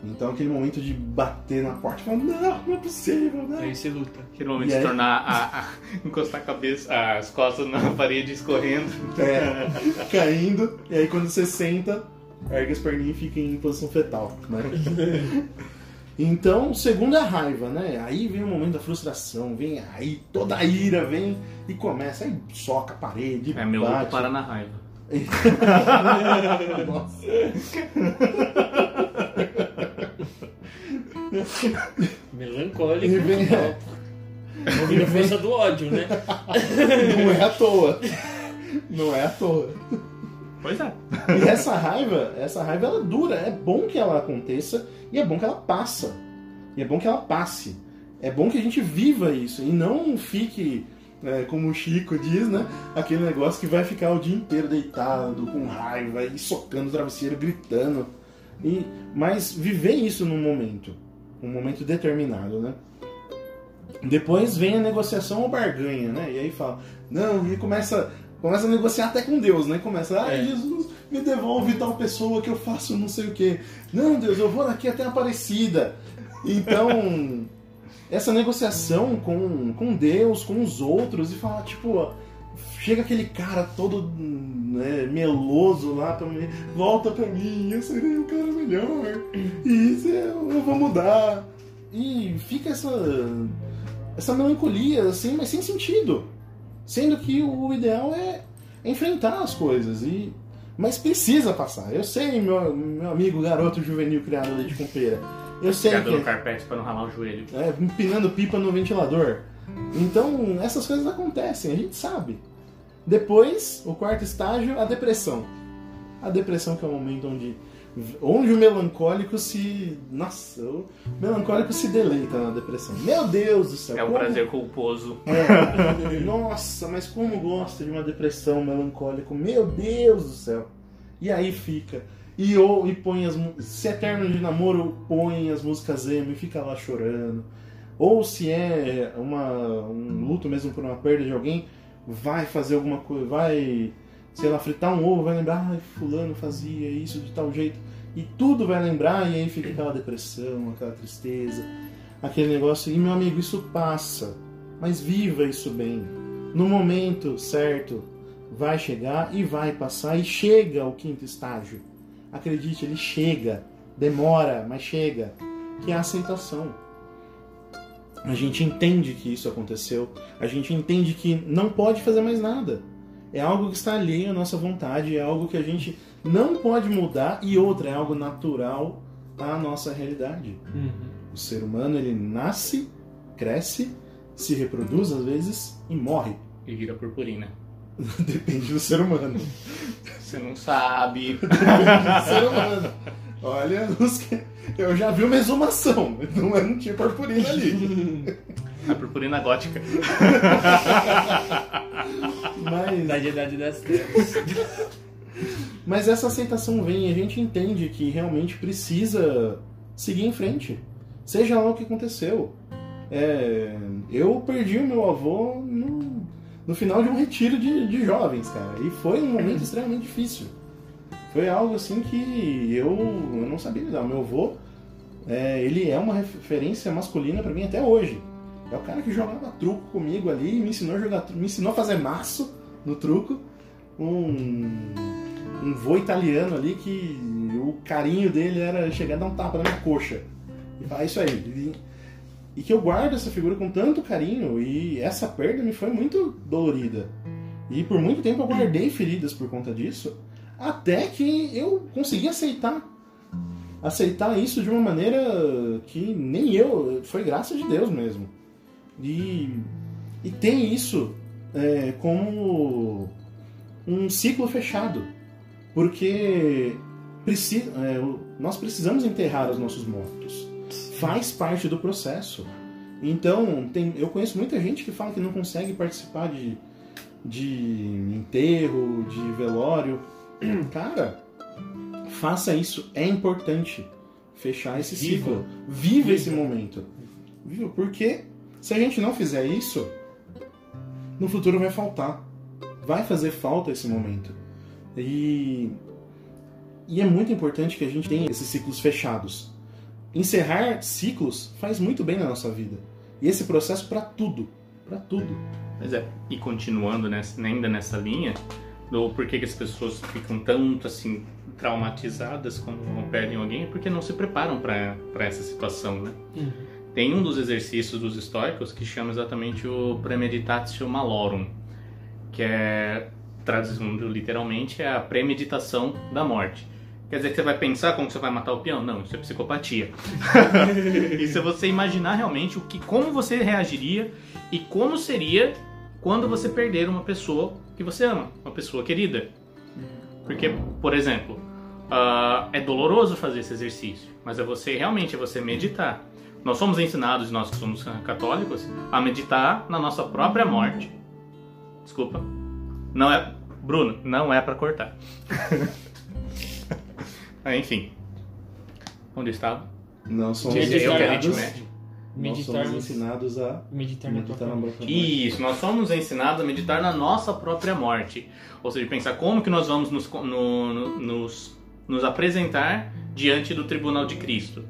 Então aquele momento de bater na porta e falar, não, não é possível, né?
Aí você luta.
Aquele momento
E
de
aí?
tornar a, a- encostar a cabeça, as costas na parede escorrendo.
É, caindo, e aí quando você senta, ergue as perninhas e fica em posição fetal, né? Então, segundo é a raiva, né? Aí vem o momento da frustração, vem aí toda a ira vem e começa, aí soca a parede,
É, meu
bate.
para na raiva.
Nossa.
Melancólico.
E vem, é,
Ouvindo a força do ódio, né?
não é à toa. Não é à toa.
Pois é.
E essa raiva, essa raiva ela dura. É bom que ela aconteça e é bom que ela passa. E é bom que ela passe. É bom que a gente viva isso e não fique, é, como o Chico diz, né? Aquele negócio que vai ficar o dia inteiro deitado, com raiva e socando o travesseiro, gritando. E, mas viver isso num momento, um momento determinado, né? Depois vem a negociação ou barganha, né? E aí fala, não, e começa, começa a negociar até com Deus, né? Começa, ai
É.
Jesus, me devolve tal pessoa que eu faço não sei o quê. Não, Deus, eu vou daqui até Aparecida. Então, essa negociação com, com Deus, com os outros, e falar, tipo, chega aquele cara todo né, meloso lá pra mim, volta pra mim, eu serei um cara melhor, e isso eu, eu vou mudar. E fica essa, essa melancolia, assim, mas sem sentido. Sendo que o ideal é enfrentar as coisas, e mas precisa passar. Eu sei, meu, meu amigo garoto juvenil criado leite com pera. Eu sei
Ficar dando
que
carpete pra não ralar o joelho.
é, empinando pipa no ventilador. Então, essas coisas acontecem, a gente sabe. Depois, o quarto estágio, a depressão. A depressão que é o momento onde onde o melancólico se, nossa, o melancólico se deleita na depressão. Meu Deus do céu.
É um
como-
prazer culposo.
É, nossa, mas como gosta de uma depressão melancólico. Meu Deus do céu. E aí fica. E, ou, e põe as Se é término de namoro, põe as músicas emo e fica lá chorando. Ou se é uma, um luto mesmo por uma perda de alguém, vai fazer alguma coisa, vai, sei lá, fritar um ovo, vai lembrar, ai, fulano fazia isso de tal jeito. E tudo vai lembrar, e aí fica aquela depressão, aquela tristeza, aquele negócio. E meu amigo, isso passa. Mas viva isso bem. No momento certo, vai chegar e vai passar, e chega o quinto estágio. Acredite, ele chega. Demora, mas chega. Que é a aceitação. A gente entende que isso aconteceu. A gente entende que não pode fazer mais nada. É algo que está alheio à nossa vontade, é algo que a gente não pode mudar e outra, é algo natural à nossa realidade.
Uhum.
O ser humano ele nasce, cresce, se reproduz às vezes e morre.
E vira purpurina.
Depende do ser humano.
Você não sabe.
Depende do ser humano. Olha, os que- eu já vi uma exumação. Não, é- não tinha purpurina ali.
A purpurina gótica.
Mas,
Idade, idade das trevas.
mas essa aceitação vem e a gente entende que realmente precisa seguir em frente. Seja lá o que aconteceu. É, eu perdi o meu avô no, no final de um retiro de, de jovens, cara. E foi um momento extremamente difícil. Foi algo assim que eu, eu não sabia lidar. Meu avô, é, ele é uma referência masculina pra mim até hoje. É o cara que jogava truco comigo ali, me ensinou a jogar, me ensinou a fazer maço no truco. Um, um vô italiano ali que o carinho dele era chegar a dar um tapa na minha coxa. E falar "É isso aí. E, e que eu guardo essa figura com tanto carinho e essa perda me foi muito dolorida. E por muito tempo eu guardei feridas por conta disso, até que eu consegui aceitar. Aceitar isso de uma maneira que nem eu, foi graça de Deus mesmo. E, e tem isso é, como um ciclo fechado. Porque preci- é, nós precisamos enterrar os nossos mortos. Faz parte do processo. Então, tem, eu conheço muita gente que fala que não consegue participar de, de enterro, de velório. Cara, faça isso. É importante fechar esse
Viva.
ciclo. Viva esse momento. Viva, porque se a gente não fizer isso, no futuro vai faltar. Vai fazer falta esse momento. E, e é muito importante que a gente tenha esses ciclos fechados. Encerrar ciclos faz muito bem na nossa vida. E esse processo para tudo. Para tudo.
Pois é, e continuando nessa, ainda nessa linha, do porquê que as pessoas ficam tanto assim traumatizadas quando perdem alguém, é porque não se preparam para essa situação, né?
Uhum.
Tem um dos exercícios dos estoicos que chama exatamente o premeditatio malorum, que é, traduzindo literalmente, é a premeditação da morte. Quer dizer que você vai pensar como você vai matar o peão? Não, isso é psicopatia. isso é você imaginar realmente o que, como você reagiria e como seria quando você perder uma pessoa que você ama, uma pessoa querida. Porque, por exemplo, ah, é doloroso fazer esse exercício, mas é você realmente é você meditar. Nós somos ensinados, nós que somos católicos, a meditar na nossa própria morte. Desculpa. Não é, Bruno, não é pra cortar. Ah, Enfim. Onde estava?
Não somos
gente
ensinados,
mede.
nós somos ensinados a
meditar na
meditar na
própria
morte.
Isso, nós somos ensinados a meditar na nossa própria morte. Ou seja, pensar como que nós vamos nos, no- no- nos, nos apresentar diante do tribunal de Cristo.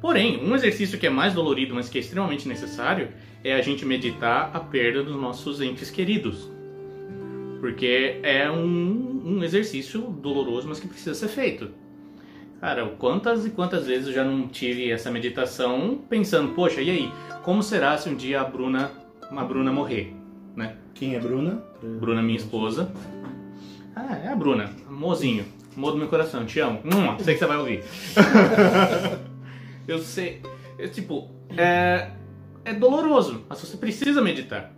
Porém, um exercício que é mais dolorido, mas que é extremamente necessário, é a gente meditar a perda dos nossos entes queridos. Porque é um, um exercício doloroso, mas que precisa ser feito. Cara, quantas e quantas vezes eu já não tive essa meditação pensando, poxa, e aí, como será se um dia a Bruna, a Bruna morrer, né?
Quem é Bruna?
Bruna, minha esposa. Ah, é a Bruna, mozinho, amor do meu coração, te amo. Hum, sei que você vai ouvir. eu sei, é, tipo, é, é doloroso, mas você precisa meditar.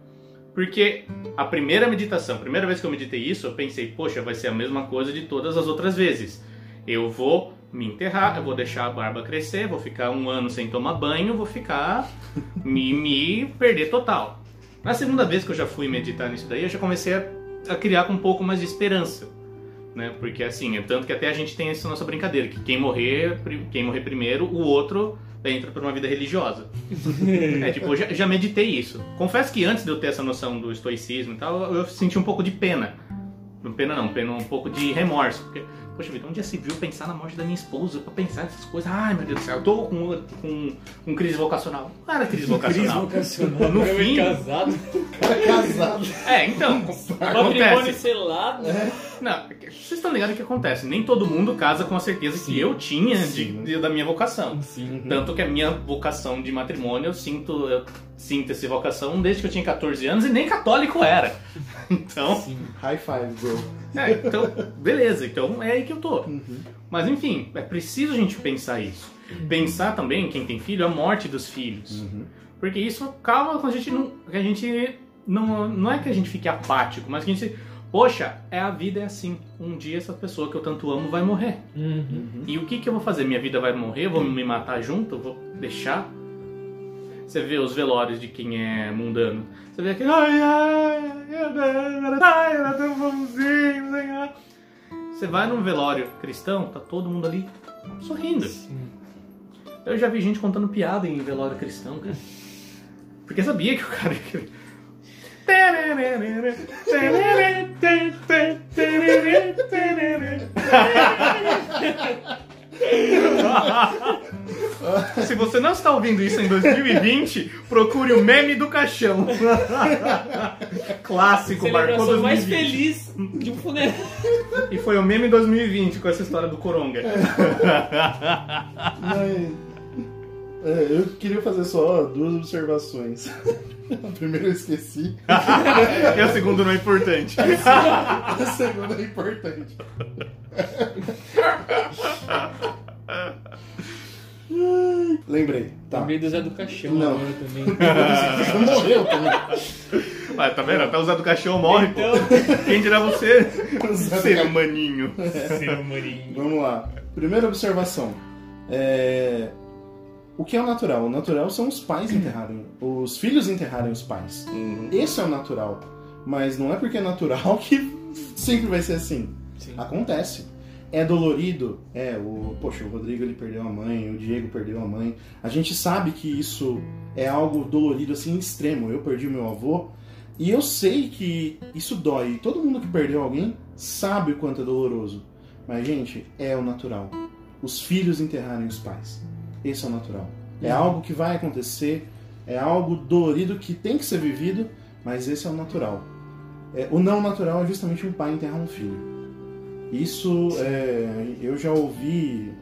Porque a primeira meditação, a primeira vez que eu meditei isso, eu pensei, poxa, vai ser a mesma coisa de todas as outras vezes. Eu vou me enterrar, eu vou deixar a barba crescer, vou ficar um ano sem tomar banho, vou ficar me, me perder total. Na segunda vez que eu já fui meditar nisso daí, eu já comecei a, a criar com um pouco mais de esperança. Né? Porque assim, é tanto que até a gente tem essa nossa brincadeira, que quem morrer, quem morrer primeiro, o outro entra por uma vida religiosa. É, tipo, eu já, já meditei isso. Confesso que antes de eu ter essa noção do estoicismo e tal, eu senti um pouco de pena. Não pena não, pena um pouco de remorso. Porque, poxa vida, onde já se viu pensar na morte da minha esposa pra pensar nessas coisas? Ai, meu Deus do céu, eu tô com, com, com crise vocacional. Não era crise
Crise
vocacional.
vocacional.
No
Eu
fim-
casado.
Cara casado.
É, então,
Patrimônio
acontece.
selado.
Não, vocês estão ligados o que acontece. Nem todo mundo casa com a certeza que eu tinha de,
Sim.
de- da minha vocação.
Sim.
Tanto que a minha vocação de matrimônio, eu sinto, eu sinto essa vocação desde que eu tinha 14 anos e nem católico era. Então,
Sim.
High five, bro.
é, então beleza, então é aí que eu tô.
Uhum.
Mas enfim, é preciso a gente pensar isso. Pensar também, quem tem filho, a morte dos filhos.
Uhum.
Porque isso acaba com a gente não. Que a gente não, não é que a gente fique apático, mas que a gente. Poxa, é a vida é assim. Um dia essa pessoa que eu tanto amo vai morrer.
Uhum.
E o que, que eu vou fazer? Minha vida vai morrer? Eu vou me matar junto? Eu vou deixar? Você vê os velórios de quem é mundano. Você vê aquele. Ai, ai, ai, era tão bonzinho, Senhor. Você vai num velório cristão, tá todo mundo ali sorrindo. Eu já vi gente contando piada em velório cristão, cara. Porque sabia que o cara. Se você não está ouvindo isso em 2020, procure o meme do caixão. Clássico, marcou
Celebração mais
2020.
feliz de um funeral.
E foi o meme 2020 com essa história do Coronga.
Mas, é, eu queria fazer só duas observações. A primeira eu esqueci,
e a segunda não é importante.
a segunda é importante. Lembrei, tá.
Lembrei do Zé do Caixão
Não.
agora também.
Você morreu também.
Vai, tá vendo? Até o Zé do Caixão morre,
Então,
pô. Quem dirá você? Ser humaninho.
seu Marinho.
Vamos lá. Primeira observação. É, O que é o natural? O natural são os pais enterrarem, os filhos enterrarem os pais. Esse é o natural. Mas não é porque é natural que sempre vai ser assim.
Sim.
Acontece. É dolorido? É, o, poxa, o Rodrigo ele perdeu a mãe, o Diego perdeu a mãe. A gente sabe que isso é algo dolorido assim extremo. Eu perdi o meu avô e eu sei que isso dói. Todo mundo que perdeu alguém sabe o quanto é doloroso. Mas gente, é o natural. Os filhos enterrarem os pais. Esse é o natural. É algo que vai acontecer, é algo dolorido que tem que ser vivido, mas esse é o natural. É, o não natural é justamente um pai enterrar um filho. Isso é, eu já ouvi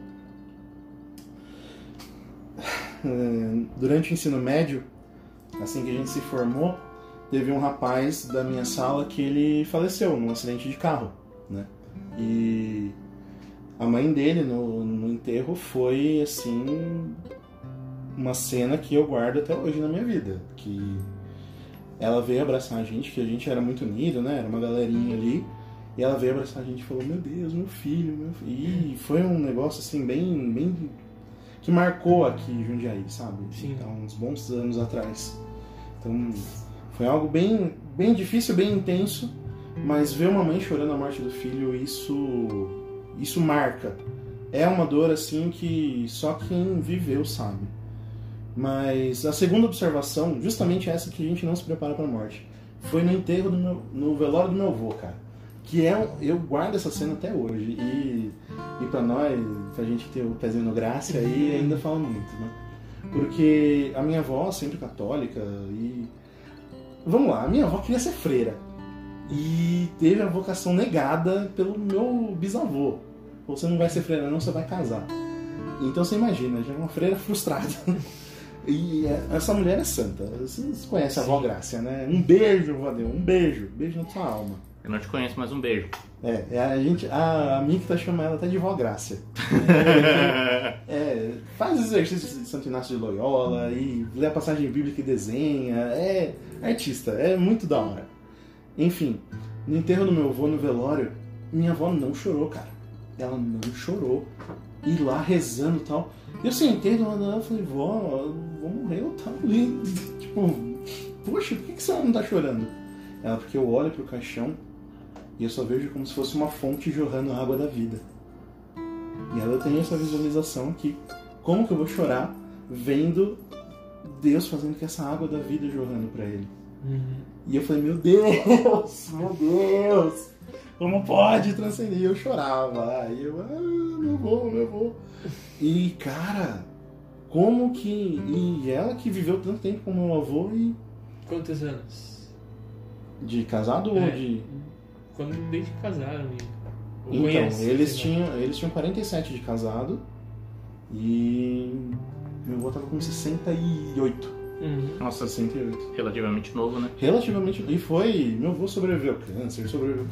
é, durante o ensino médio, assim que a gente se formou, teve um rapaz da minha sala que ele faleceu num acidente de carro, né? E a mãe dele no, no enterro foi assim uma cena que eu guardo até hoje na minha vida, que ela veio abraçar a gente, que a gente era muito unido, né? Era uma galerinha ali. E ela veio abraçar a gente e falou: Meu Deus, meu filho, meu filho. E foi um negócio assim, bem. bem que marcou aqui Jundiaí, sabe?
Sim.
Há uns bons anos atrás. Então, foi algo bem, bem difícil, bem intenso. Mas ver uma mãe chorando a morte do filho, isso. Isso marca. É uma dor assim que só quem viveu sabe. Mas a segunda observação, justamente essa que a gente não se prepara para a morte, foi no enterro do meu, no velório do meu avô, cara. Que é um, eu guardo essa cena até hoje e e para nós, pra gente ter o pezinho no graça aí ainda fala muito, né? Porque a minha avó sempre católica e vamos lá, a minha avó queria ser freira e teve a vocação negada pelo meu bisavô. Você não vai ser freira não, você vai casar. Então você imagina, já é uma freira frustrada. E é- essa mulher é santa. Vocês conhecem a avó Grácia, né? Um beijo, Vadeu. Um beijo. Beijo na sua alma.
Eu não te conheço, mas um beijo.
É, é a gente. A, a Micta chama ela até de vó Grácia. É, faz exercícios de Santo Inácio de Loyola e lê a passagem bíblica e desenha. É artista, é muito da hora. Enfim, no enterro do meu avô no velório, minha avó não chorou, cara. Ela não chorou. E lá rezando e tal. Eu sentei do lado dela e falei, vó, vou morrer eu tal. E, tipo, poxa, por que, que você não tá chorando? Ela, porque eu olho pro caixão e eu só vejo como se fosse uma fonte jorrando a água da vida. E ela tem essa visualização aqui. Como que eu vou chorar vendo Deus fazendo com essa água da vida jorrando pra ele? E eu falei, meu Deus, meu Deus, como pode transcender? E eu chorava. Aí eu, ah, meu avô, meu avô. E cara, como que. E ela que viveu tanto tempo com meu avô e.
Quantos anos?
De casado ou
É.
de.
Quando desde que casaram. Ou
Então, eles tinham, eles tinham 47 de casado e meu avô tava com 68.
Uhum.
Nossa,
68.
relativamente novo, né?
Relativamente. E foi. Meu avô sobreviveu ao câncer, sobreviveu.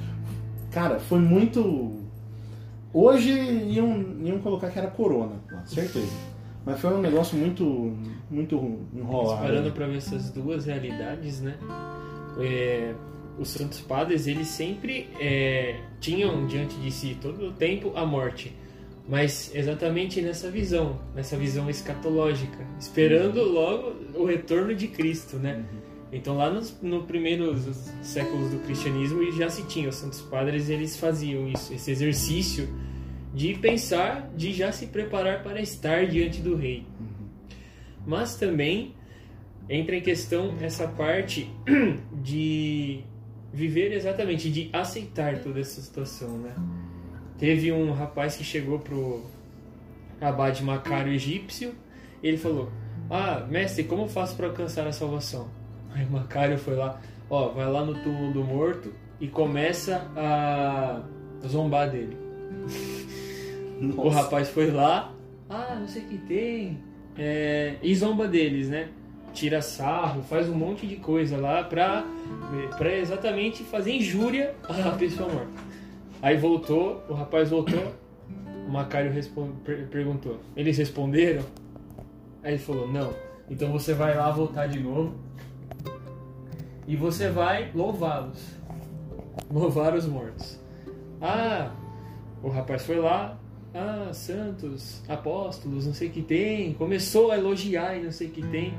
Cara, foi muito. Hoje iam, iam colocar que era corona, certeza. Mas foi um negócio muito. muito enrolado.
Parando para ver essas duas realidades, né? É, os santos padres, eles sempre é, tinham diante de si todo o tempo a morte, mas exatamente nessa visão, nessa visão escatológica, esperando logo o retorno de Cristo, né? Então lá nos no primeiros séculos do cristianismo já se tinha os santos padres, eles faziam isso, esse exercício de pensar, de já se preparar para estar diante do rei. Mas também entra em questão essa parte de viver exatamente, de aceitar toda essa situação, né? Teve um rapaz que chegou pro abade Macário egípcio, e ele falou: "Ah, mestre, como eu faço para alcançar a salvação?" Aí o Macário foi lá, ó, vai lá no túmulo do morto e começa a zombar dele.
Nossa.
O rapaz foi lá, ah, não sei o que tem, é, e zomba deles, né? Tira sarro, faz um monte de coisa lá pra, pra exatamente fazer injúria à pessoa morta. Aí voltou, o rapaz voltou, o Macário perguntou, eles responderam? Aí ele falou, não. Então você vai lá voltar de novo e você vai louvá-los. Louvar os mortos. Ah, o rapaz foi lá, ah, santos, apóstolos, não sei o que tem. Começou a elogiar e não sei o que tem.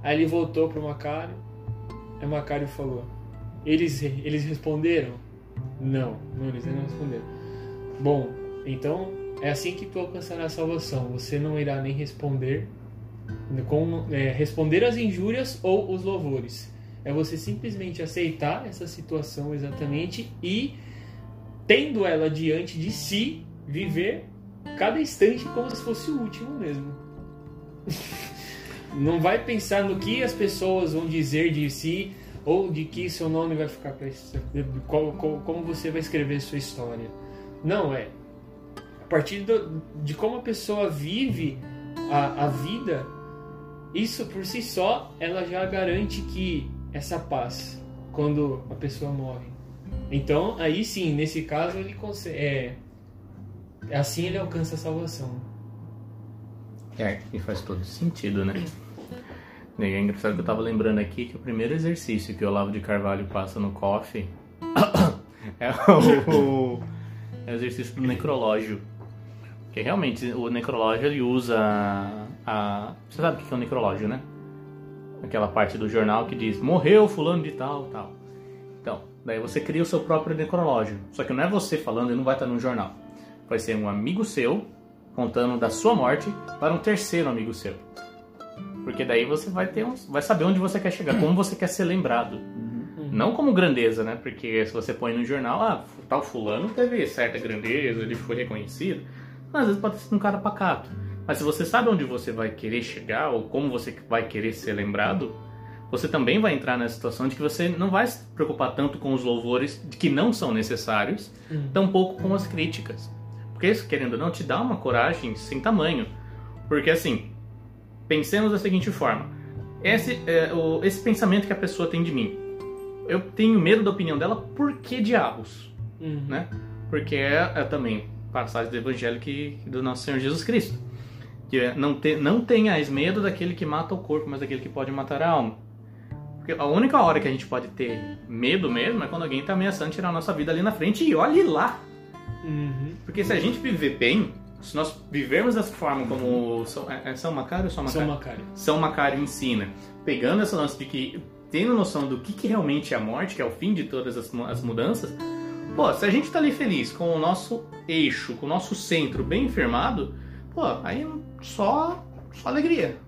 Aí ele voltou para o Macário. Aí o Macário falou: eles, eles responderam? Não, não, eles não responderam. Bom, então é assim que tu alcançará a salvação. Você não irá nem responder, com, é, responder as injúrias ou os louvores. É você simplesmente aceitar essa situação exatamente e, tendo ela diante de si, viver cada instante como se fosse o último mesmo. Não vai pensar no que as pessoas vão dizer de si ou de que seu nome vai ficar para como você vai escrever sua história. Não é. A partir do- de como a pessoa vive a, a vida, isso por si só ela já garante que essa paz quando a pessoa morre. Então aí sim, nesse caso ele consegue, é, assim ele alcança a salvação.
É, e faz todo sentido, né? E é engraçado que eu tava lembrando aqui que o primeiro exercício que o Olavo de Carvalho passa no coffee é o, é exercício do necrológio. Porque realmente o necrológio ele usa a. Você sabe o que é o necrológio, né? Aquela parte do jornal que diz morreu fulano de tal, tal. Então, daí você cria o seu próprio necrológio. Só que não é você falando e não vai estar no jornal. Vai ser um amigo seu contando da sua morte para um terceiro amigo seu. Porque daí você vai ter um, vai saber onde você quer chegar, como você quer ser lembrado. Não como grandeza, né? Porque se você põe no jornal, ah, tal fulano teve certa grandeza, ele foi reconhecido. Mas às vezes pode ser um cara pacato. Mas se você sabe onde você vai querer chegar ou como você vai querer ser lembrado, você também vai entrar nessa situação de que você não vai se preocupar tanto com os louvores que não são necessários, tampouco com as críticas. Porque isso, querendo ou não, te dá uma coragem sem tamanho. Porque assim, pensemos da seguinte forma: esse, é, o- esse pensamento que a pessoa tem de mim. eu tenho medo da opinião dela, por que diabos?
Uhum.
Né? Porque é, é também passagem do Evangelho que, do nosso Senhor Jesus Cristo. Que é, não, te, não tenhais medo daquele que mata o corpo, mas daquele que pode matar a alma. Porque a única hora que a gente pode ter medo mesmo é quando alguém está ameaçando tirar a nossa vida ali na frente e olhe lá.
Uhum.
Porque se a gente viver bem, se nós vivermos dessa forma como São, é, é São Macário ou São
São
Macário?
Macário.
São Macário ensina, pegando essa lance de que tendo noção do que, que realmente é a morte, que é o fim de todas as, as mudanças, pô, se a gente tá ali feliz com o nosso eixo, com o nosso centro bem firmado, pô, aí só, só alegria.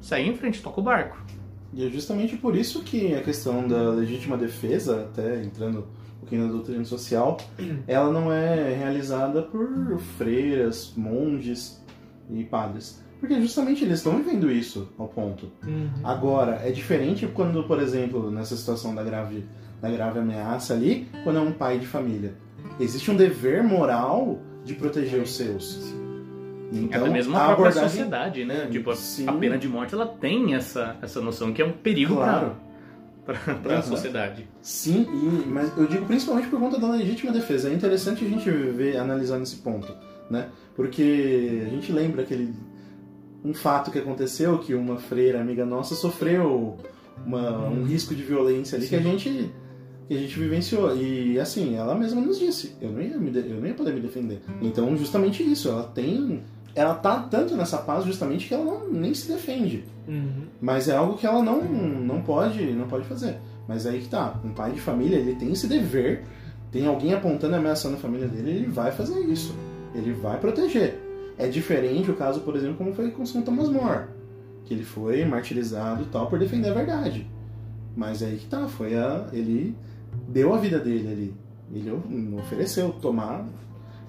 Segue em frente, toca o barco.
E é justamente por isso que a questão da legítima defesa, até entrando pouquinho na doutrina social, ela não é realizada por freiras, monges e padres. Porque justamente eles estão vivendo isso ao ponto.
Uhum.
Agora, é diferente quando, por exemplo, nessa situação da grave, da grave ameaça ali, quando é um pai de família. Existe um dever moral de proteger os seus. Então,
Até mesmo
a
própria
abordagem-
sociedade, né? Tipo, a-
Sim.
a pena de morte, ela tem essa, essa noção que é um perigo
Claro.
Para a sociedade.
Sim, e- mas eu digo principalmente por conta da legítima defesa. É interessante a gente ver, analisar nesse ponto, né? Porque a gente lembra aquele um fato que aconteceu que uma freira amiga nossa sofreu uma- um risco de violência ali que a gente que a gente vivenciou e assim ela mesma nos disse eu não ia me de- eu não ia poder me defender então justamente isso ela tem ela tá tanto nessa paz justamente que ela não nem se defende
Uhum.
mas é algo que ela não, não pode não pode fazer. Mas aí que tá, um pai de família, ele tem esse dever, tem alguém apontando e ameaçando a família dele, ele vai fazer isso. Ele vai proteger. É diferente o caso, por exemplo, como foi com São Thomas More, que ele foi martirizado e tal por defender a verdade. Mas aí que tá, foi a ele deu a vida dele ali. Ele ofereceu tomar,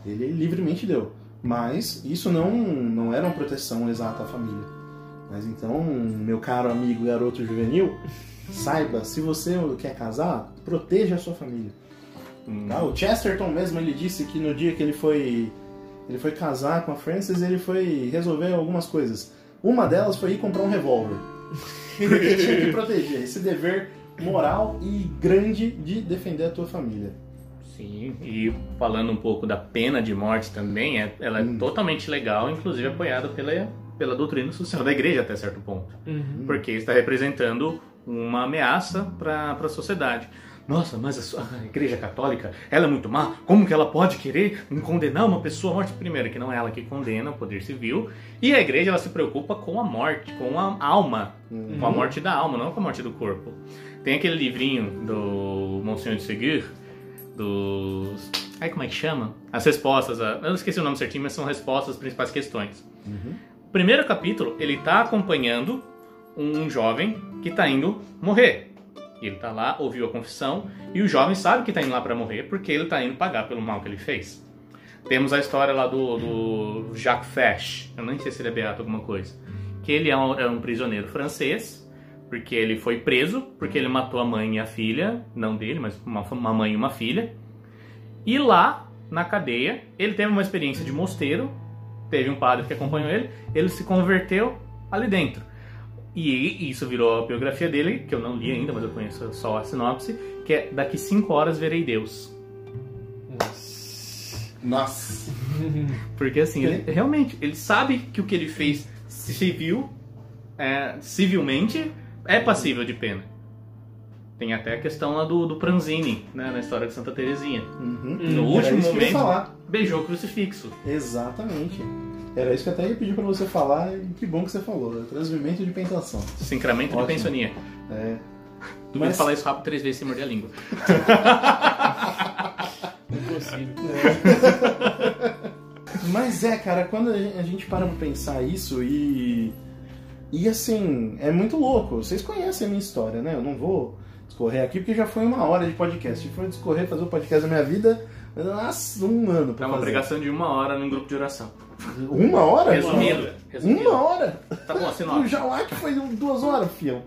ele livremente deu. Mas isso não não era uma proteção exata à família. Mas então, meu caro amigo garoto juvenil, saiba, se você quer casar, proteja a sua família. Tá? O Chesterton mesmo, ele disse que no dia que ele foi ele foi casar com a Frances, ele foi resolver algumas coisas. Uma delas foi ir comprar um revólver. Porque tinha que proteger esse dever moral e grande de defender a tua família.
Sim, e falando um pouco da pena de morte também, é, ela é
Hum.
totalmente legal, inclusive apoiada pela, pela doutrina social da igreja até certo ponto.
Uhum.
Porque está representando uma ameaça para a sociedade. Nossa, mas a, sua- a igreja católica, ela é muito má? Como que ela pode querer condenar uma pessoa à morte? Primeiro, que não é ela que condena o poder civil. E a igreja, ela se preocupa com a morte, com a alma. Com a morte da alma, não com a morte do corpo. Tem aquele livrinho do Monsenhor de Seguir, dos... Ai, como é que chama? As respostas, a... eu não esqueci o nome certinho, mas são respostas às principais questões. O primeiro capítulo, ele tá acompanhando um jovem que tá indo morrer. Ele tá lá, ouviu a confissão, e o jovem sabe que tá indo lá para morrer porque ele tá indo pagar pelo mal que ele fez. Temos a história lá do, do Jacques Fesch, eu nem sei se ele é beato alguma coisa, que ele é um, é um prisioneiro francês, porque ele foi preso, porque ele matou a mãe e a filha, não dele, mas uma, uma mãe e uma filha. E lá, na cadeia, ele teve uma experiência de mosteiro, teve um padre que acompanhou ele, ele se converteu ali dentro. E isso virou a biografia dele, que eu não li ainda, mas eu conheço só a sinopse, que é Daqui cinco horas verei Deus.
Nossa.
Nossa.
Porque assim, ele, realmente, ele sabe que o que ele fez civil, é, civilmente, é passível de pena. Tem até a questão lá do, do Pranzini, né, na história de Santa Terezinha.
Uhum.
No último momento, beijou o crucifixo.
Exatamente. Era isso que eu até ia pedir pra você falar e que bom que você falou. É transmimento de pentação.
Sincramento de
Ótimo.
pensionia.
É.
Duvido
Mas-
falar isso rápido três vezes sem morder a língua.
Impossível.
Mas é, cara, quando a gente para pra pensar isso e. E assim, é muito louco. Vocês conhecem a minha história, né? Eu não vou discorrer aqui porque já foi uma hora de podcast. Se for discorrer, fazer o podcast da minha vida, vai dar umas- um ano
É
pra
uma
fazer.
pregação de uma hora num grupo de oração.
Uma hora?
Resumindo. resumindo.
Uma hora?
Tá bom,
O
sinopse.
Jauá que foi duas horas, fião.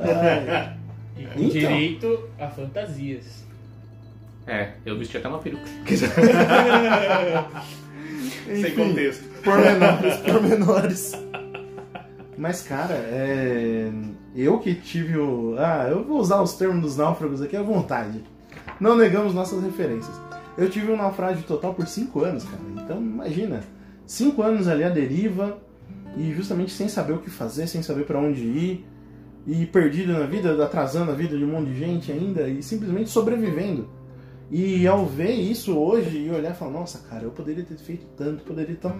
Ai.
E com
Então.
direito a fantasias.
É, eu vesti até uma peruca. Sem
Enfim,
contexto.
Pormenores, pormenores. Mas, cara, é... eu que tive o. Ah, eu vou usar os termos dos náufragos aqui à vontade. Não negamos nossas referências. Eu tive um naufrágio total por 5 anos, cara. Então, imagina. 5 anos ali à deriva e justamente sem saber o que fazer, sem saber para onde ir. E perdido na vida, atrasando a vida de um monte de gente ainda e simplesmente sobrevivendo. E ao ver isso hoje e olhar e falar, nossa, cara, eu poderia ter feito tanto, poderia ter.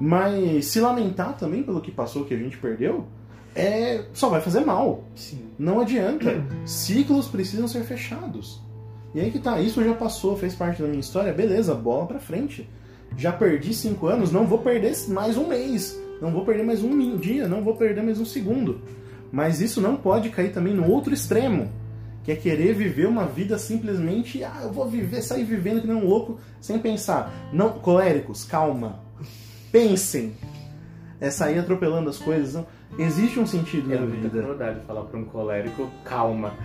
Mas se lamentar também pelo que passou, que a gente perdeu, é só vai fazer mal.
Sim.
Não adianta. Ciclos precisam ser fechados. E aí que tá, isso já passou, fez parte da minha história, beleza, bola pra frente. Já perdi cinco anos, não vou perder mais um mês, não vou perder mais um dia, não vou perder mais um segundo. Mas isso não pode cair também no outro extremo, que é querer viver uma vida simplesmente, ah, eu vou viver, sair vivendo que nem um louco, sem pensar. Não, coléricos, calma. Pensem. É sair atropelando as coisas, não. Existe um sentido
É
na
muita
vida.
crueldade falar pra um colérico, calma.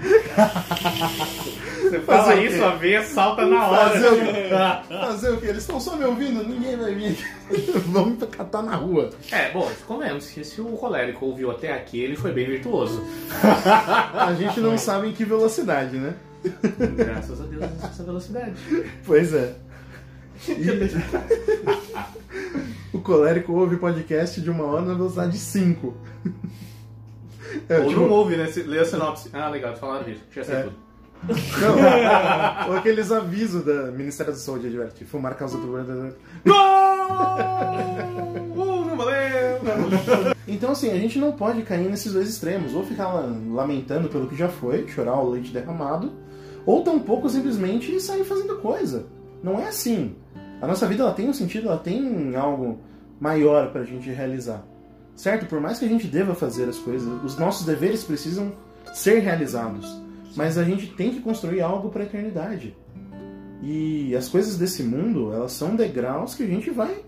Você fala
Fazer
isso,
quê?
a veia salta na hora.
Fazer o quê? Fazer o que? Eles estão só me ouvindo, ninguém vai vir. Vamos catar na rua.
É, bom, convenhamos que se o colérico ouviu até aqui, ele foi bem virtuoso.
A gente não sabe em que velocidade, né?
Graças a Deus essa velocidade.
Pois é. E- o colérico ouve podcast de uma hora na velocidade 5. É,
Ou
tipo,
não ouve, né? Se- Lê a sinopse. Ah, legal, falaram isso. Já sei
É.
tudo.
não, ou aqueles avisos da Ministério da Saúde adverte. Fumar causa tuberculose.
Gol! Uh, não valeu!
Então, assim, a gente não pode cair nesses dois extremos. Ou ficar la- lamentando pelo que já foi, chorar o leite derramado, ou tampouco simplesmente sair fazendo coisa. Não é assim. A nossa vida ela tem um sentido, ela tem algo maior pra gente realizar. Certo? Por mais que a gente deva fazer as coisas, os nossos deveres precisam ser realizados. Mas a gente tem que construir algo para a eternidade. E as coisas desse mundo, elas são degraus que a gente vai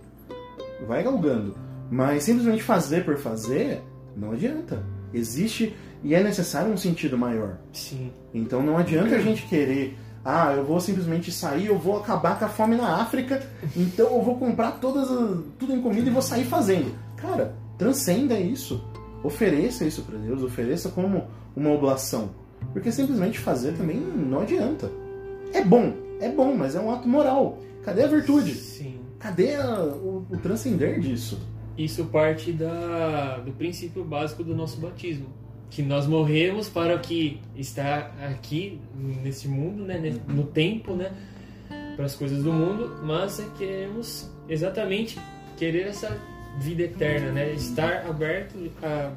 vai galgando. Mas simplesmente fazer por fazer não adianta. Existe e é necessário um sentido maior.
Sim.
Então não adianta a gente querer, ah, eu vou simplesmente sair, eu vou acabar com a fome na África, então eu vou comprar todas as- tudo em comida e vou sair fazendo. Cara, transcenda isso. Ofereça isso para Deus, ofereça como uma oblação. Porque simplesmente fazer também não adianta. É bom, é bom, mas é um ato moral. Cadê a virtude?
Sim.
Cadê a- o, o transcender disso?
Isso parte da, do princípio básico do nosso batismo. Que nós morremos para que está aqui nesse mundo, né, no tempo, né, para as coisas do mundo, mas é queremos exatamente querer essa vida eterna, né, estar aberto a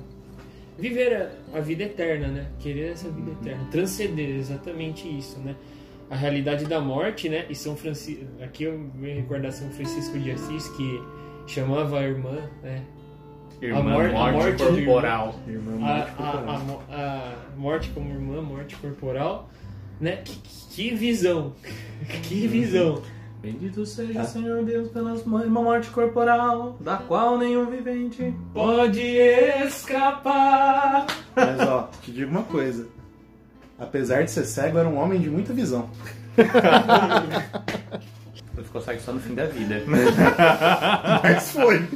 viver a, a vida eterna, né, querer essa vida eterna, transcender exatamente isso, né. A realidade da morte, né, e São Francisco, aqui eu venho recordar São Francisco de Assis que chamava a irmã, né,
Irmã,
a
morte,
morte do
corporal.
Irmã
a,
morte
a, a,
corporal.
mo- a morte como irmã, morte corporal, né? Que, que visão, que visão.
Bendito seja
Ah.
Senhor Deus pelas mães, uma morte corporal, da qual nenhum vivente
Pode escapar.
Mas ó, te digo uma coisa. Apesar de ser cego, era um homem de muita visão.
Ele ficou cego só no fim da vida.
Mas foi.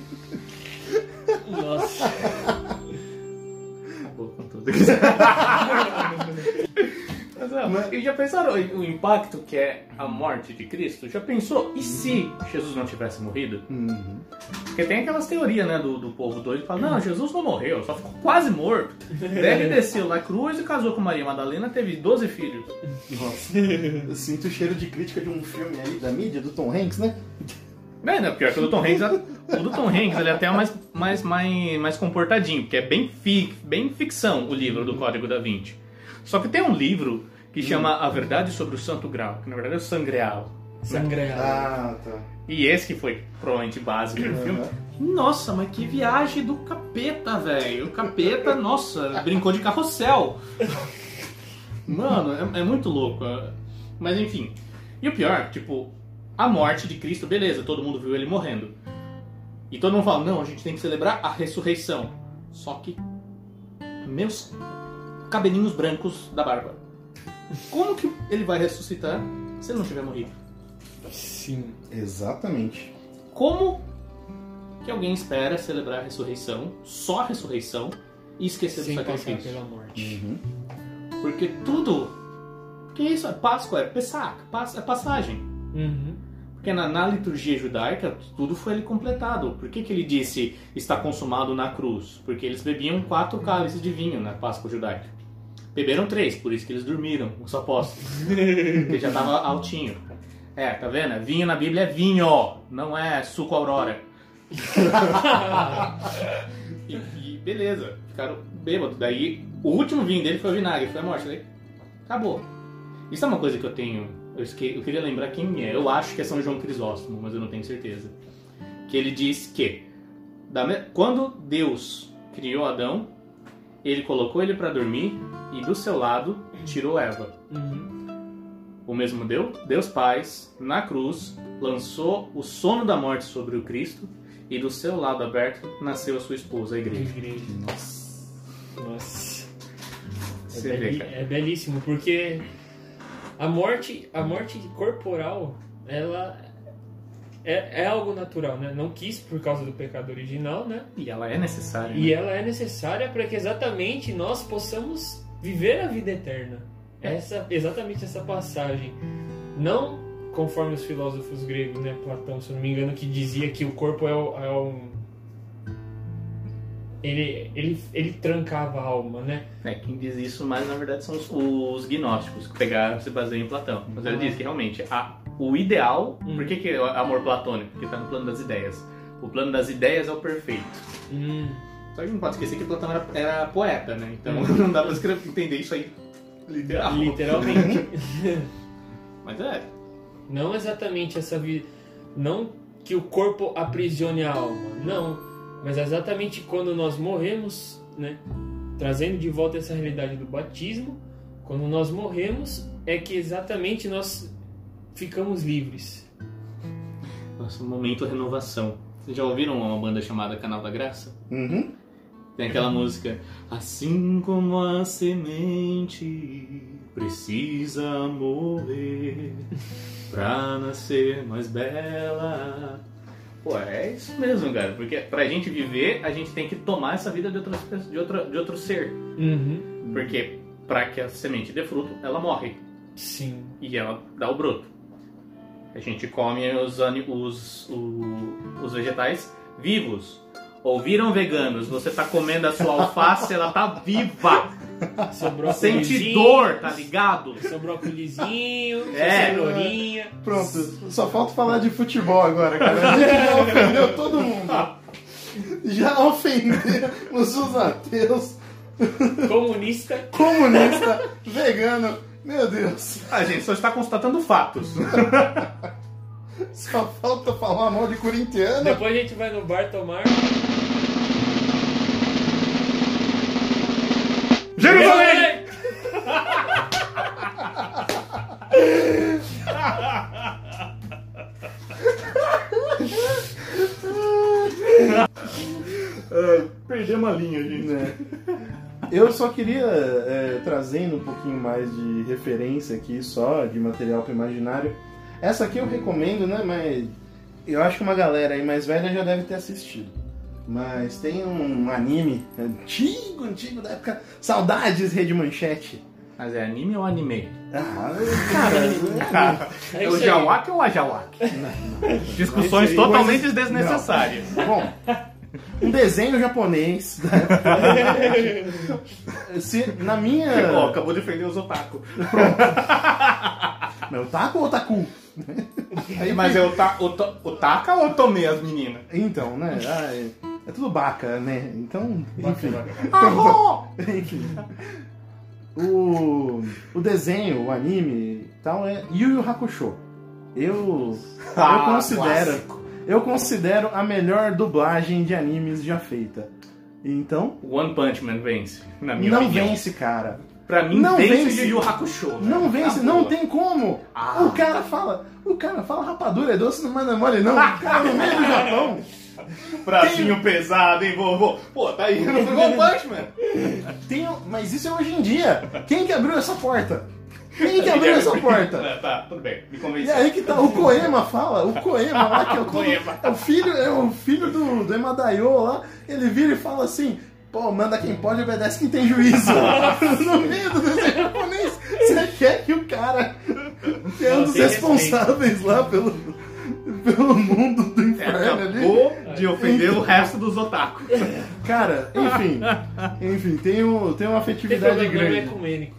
Nossa,
Acabou com tudo. Mas, e já pensaram o impacto que é a morte de Cristo? Já pensou? E se Jesus não tivesse morrido?
Uhum.
Porque tem aquelas teorias, né, do, do povo doido que fala, não, Jesus não morreu, só ficou quase morto. Daí ele desceu na cruz e casou com Maria Madalena, teve 12 filhos.
Nossa. Eu sinto o cheiro de crítica de um filme aí da mídia, do Tom Hanks, né?
É, né, pior que o do Tom Hanks, o do Tom Hanks ele é até mais, mais, mais, mais comportadinho, porque é bem, fi, bem ficção o livro do Código da Vinci. Só que tem um livro que chama A Verdade sobre o Santo Grau, que na verdade é o Sangreal.
sangreado.
Ah, tá.
E esse que foi provavelmente básico do filme. Nossa, mas que viagem do capeta, velho. O capeta, nossa, brincou de carrossel. Mano, é, é muito louco. Mas enfim. E o pior, tipo, a morte de Cristo, beleza, todo mundo viu ele morrendo. E todo mundo fala, não, a gente tem que celebrar a ressurreição. Só que. Meus cabelinhos brancos da barba. Como que ele vai ressuscitar se ele não tiver morrido?
Sim.
Exatamente.
Como que alguém espera celebrar a ressurreição, só a ressurreição, e esquecer do
Sem passar
sacrifício.
pela morte.
Uhum.
Porque tudo. Que isso? É Páscoa, é Pesach, pas- é passagem.
Uhum.
Porque na, na liturgia judaica, tudo foi ali completado. Por que, que ele disse está consumado na cruz? Porque eles bebiam quatro cálices de vinho na Páscoa judaica. Beberam três, por isso que eles dormiram, os apóstolos. Porque já estava altinho. É, tá vendo? Vinho na Bíblia é vinho, não é suco aurora. e, e beleza, ficaram bêbados. Daí o último vinho dele foi o vinagre, foi a morte. Daí acabou. Isso é uma coisa que eu tenho. Eu, esque- eu queria lembrar quem é. Eu acho que é São João Crisóstomo, mas eu não tenho certeza. Que ele diz que da quando Deus criou Adão, ele colocou ele para dormir e do seu lado tirou Eva.
Uhum.
O mesmo Deus, Deus Pai, na cruz, lançou o sono da morte sobre o Cristo e do seu lado aberto nasceu a sua esposa, a igreja.
Igreja.
Nossa.
Nossa. É, beli- é belíssimo, porque a morte, a morte corporal, ela é, é algo natural, né? Não quis por causa do pecado original, né?
E ela é necessária.
E
né?
ela é necessária para que exatamente nós possamos viver a vida eterna. Essa, exatamente essa passagem. Não conforme os filósofos gregos, né? Platão, se não me engano, que dizia que o corpo é, é um. Ele, ele, ele trancava a alma, né?
É, quem diz isso mais na verdade são os, os gnósticos, que pegaram se baseiam em Platão. Mas ele
Ah.
diz que realmente a- o ideal.
Hum.
Por que, que é o amor platônico? Porque está no plano das ideias. O plano das ideias é o perfeito.
Hum,
Só que não pode esquecer que Platão era, era poeta, né? Então
Hum.
não dá pra escrever- entender isso aí literal.
literalmente.
Mas é.
Não exatamente essa vida. Não que o corpo aprisione a alma. Não. Mas exatamente quando nós morremos, né? Trazendo de volta essa realidade do batismo. Quando nós morremos, é que exatamente nós ficamos livres.
Nosso momento renovação. Vocês já ouviram uma banda chamada Canal da Graça?
Uhum.
Tem aquela música Assim como a semente precisa morrer pra nascer mais bela. Pô, é isso mesmo, cara. Porque pra gente viver, a gente tem que tomar essa vida de, outras de, outra, de outro ser.
Uhum.
Porque pra que a semente dê fruto, ela morre.
Sim.
E ela dá o broto. A gente come os, os, o- os vegetais vivos. Ouviram veganos? Você tá comendo a sua alface, ela tá viva.
Seu
Sente dor, tá ligado?
Seu brócolizinho, sua
É.
cenourinha.
Pronto, só falta falar de futebol agora, cara. A gente já ofendeu todo mundo. Já ofendemos os ateus,
Comunista.
comunista, vegano. Meu Deus,
A gente só está constatando fatos.
só falta falar mal de corintiano.
Depois a gente vai no bar tomar.
Jerusalém! Perdemos a linha, gente.
né? Eu só queria, é, trazendo um pouquinho mais de referência aqui, só de material para imaginário. Essa aqui eu recomendo, né? Mas eu acho que uma galera aí mais velha já deve ter assistido. Mas tem um anime antigo, antigo, da época. Saudades, Rede Manchete.
Mas é anime ou anime?
Ah, cara.
É
É o. Jawak ou a Jawak? Discussões
aí,
totalmente desnecessárias.
Bom, um desenho japonês. Se, na minha.
Ó, acabou de ofender os otaku.
Meu taco ou taku? Aí
Mas é o, ta, o, to- o Taka ou Tomei as meninas?
Então, né? ah, é, é tudo baca, né? Então, enfim.
Arro!
enfim. O, o desenho, o anime e tal é Yu Yu Hakusho. Eu,
Ah,
eu considero
clássico.
eu considero a melhor dublagem de animes já feita. Então,
One Punch Man vence, na minha
não
opinião.
vence, cara.
Pra mim,
Não
vence,
vence.
Yu Yu Hakusho. né?
Não vence, não tem como.
Ah.
O cara fala, o cara fala rapadura é doce, não manda mole não. O cara no meio do Japão.
Bracinho pesado, hein, vovô? Pô, tá aí, não foi One Punch Man.
Tem, mas isso é hoje em dia. Quem que abriu essa porta? Quem que abriu essa porta?
É, tá, tudo bem, me
E
convenci.
aí que tá, o Koema fala, o Koema lá, que é o,
Koema.
é o filho, é o filho do, do Emadaio lá, ele vira e fala assim, pô, manda quem pode, obedece quem tem juízo. no meio do desenho japonês, você quer que o cara, que é um dos responsáveis lá pelo, pelo mundo do
É,
inferno ali.
acabou de ofender o resto dos otakus.
Cara, enfim, enfim, tem, um, tem uma
Tem
afetividade
é
grande.
ecumênico.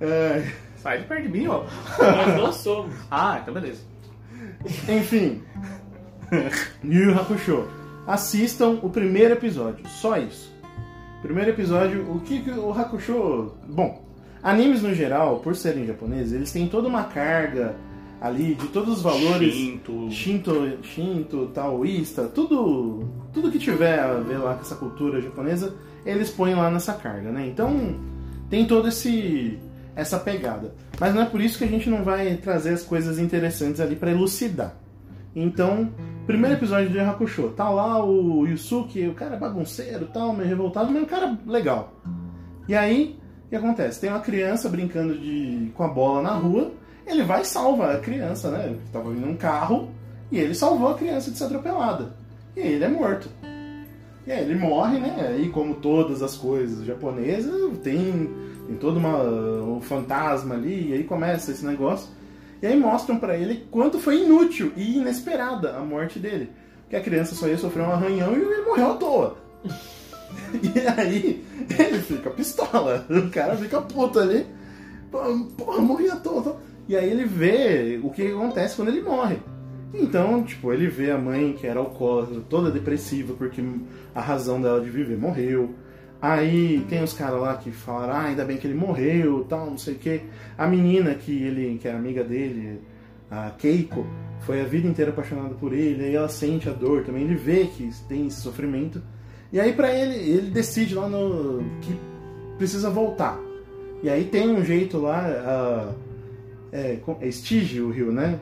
É,
Sai de perto de mim, ó.
Nós não somos.
Ah, então beleza.
Enfim, Yu Yu Hakusho. Assistam o primeiro episódio, só isso. Primeiro episódio, o que, que o Hakusho. Bom, animes no geral, por serem japoneses, eles têm toda uma carga ali de todos os valores.
Shinto.
Shinto, Shinto, taoísta, tudo, tudo que tiver a ver lá com essa cultura japonesa, eles põem lá nessa carga, né? Então tem todo esse essa pegada. Mas não é por isso que a gente não vai trazer as coisas interessantes ali pra elucidar. Então, primeiro episódio de Hakusho, tá lá o Yusuke, o cara bagunceiro, tal, meio revoltado, mas um cara legal. E aí, o que acontece? Tem uma criança brincando de, com a bola na rua, ele vai e salva a criança, né? Tava vindo um carro e ele salvou a criança de ser atropelada. E aí ele é morto. E aí ele morre, né? Aí, como todas as coisas japonesas, tem, tem todo uma, um fantasma ali, e aí começa esse negócio. E aí mostram pra ele quanto foi inútil e inesperada a morte dele. Que a criança só ia sofrer um arranhão e ele morreu à toa. E aí ele fica pistola, o cara fica puto ali. Porra, morri à toa. E aí ele vê o que acontece quando ele morre. Então, tipo, ele vê a mãe que era alcoólatra, toda depressiva, porque a razão dela de viver morreu. Aí tem os caras lá que falaram, ah, ainda bem que ele morreu, tal, não sei o quê. A menina que ele, que é amiga dele, a Keiko, foi a vida inteira apaixonada por ele, aí ela sente a dor também, ele vê que tem esse sofrimento. E aí pra ele, ele decide lá no que precisa voltar. E aí tem um jeito lá, ah, é, é Stige o rio, né?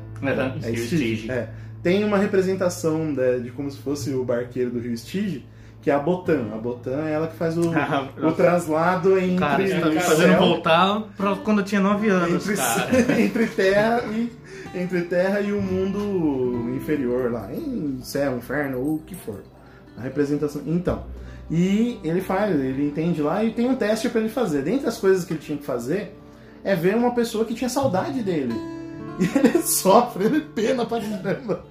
É
Rio
Stige.
Stige.
É. Tem uma representação né, de como se fosse o barqueiro do rio Stige, que é a Botan. A Botan é ela que faz o,
Ah,
o traslado entre
Cara, você tá me fazendo voltar pra quando eu tinha 9 anos,
entre,
cara.
entre terra e entre terra e o mundo inferior lá, em céu, inferno ou o que for. A representação. Então, e ele faz, ele entende lá e tem um teste pra ele fazer. Dentre as coisas que ele tinha que fazer é ver uma pessoa que tinha saudade dele. E ele sofre, ele pena pra caramba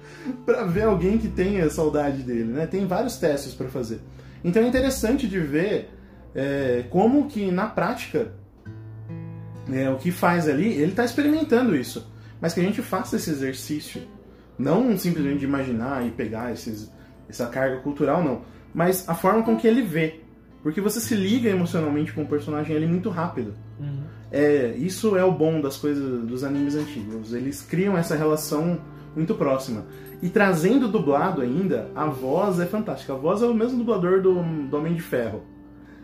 pra ver alguém que tenha saudade dele, né? Tem vários testes pra fazer. Então é interessante de ver é, como que na prática é, o que faz ali, ele está experimentando isso. Mas que a gente faça esse exercício. Não simplesmente de imaginar e pegar esses, essa carga cultural, não. Mas a forma com que ele vê. Porque você se liga emocionalmente com o personagem ali muito rápido. É, isso é o bom das coisas dos animes antigos. Eles criam essa relação muito próxima. E trazendo dublado ainda, a voz é fantástica. A voz é o mesmo dublador do, do Homem de Ferro.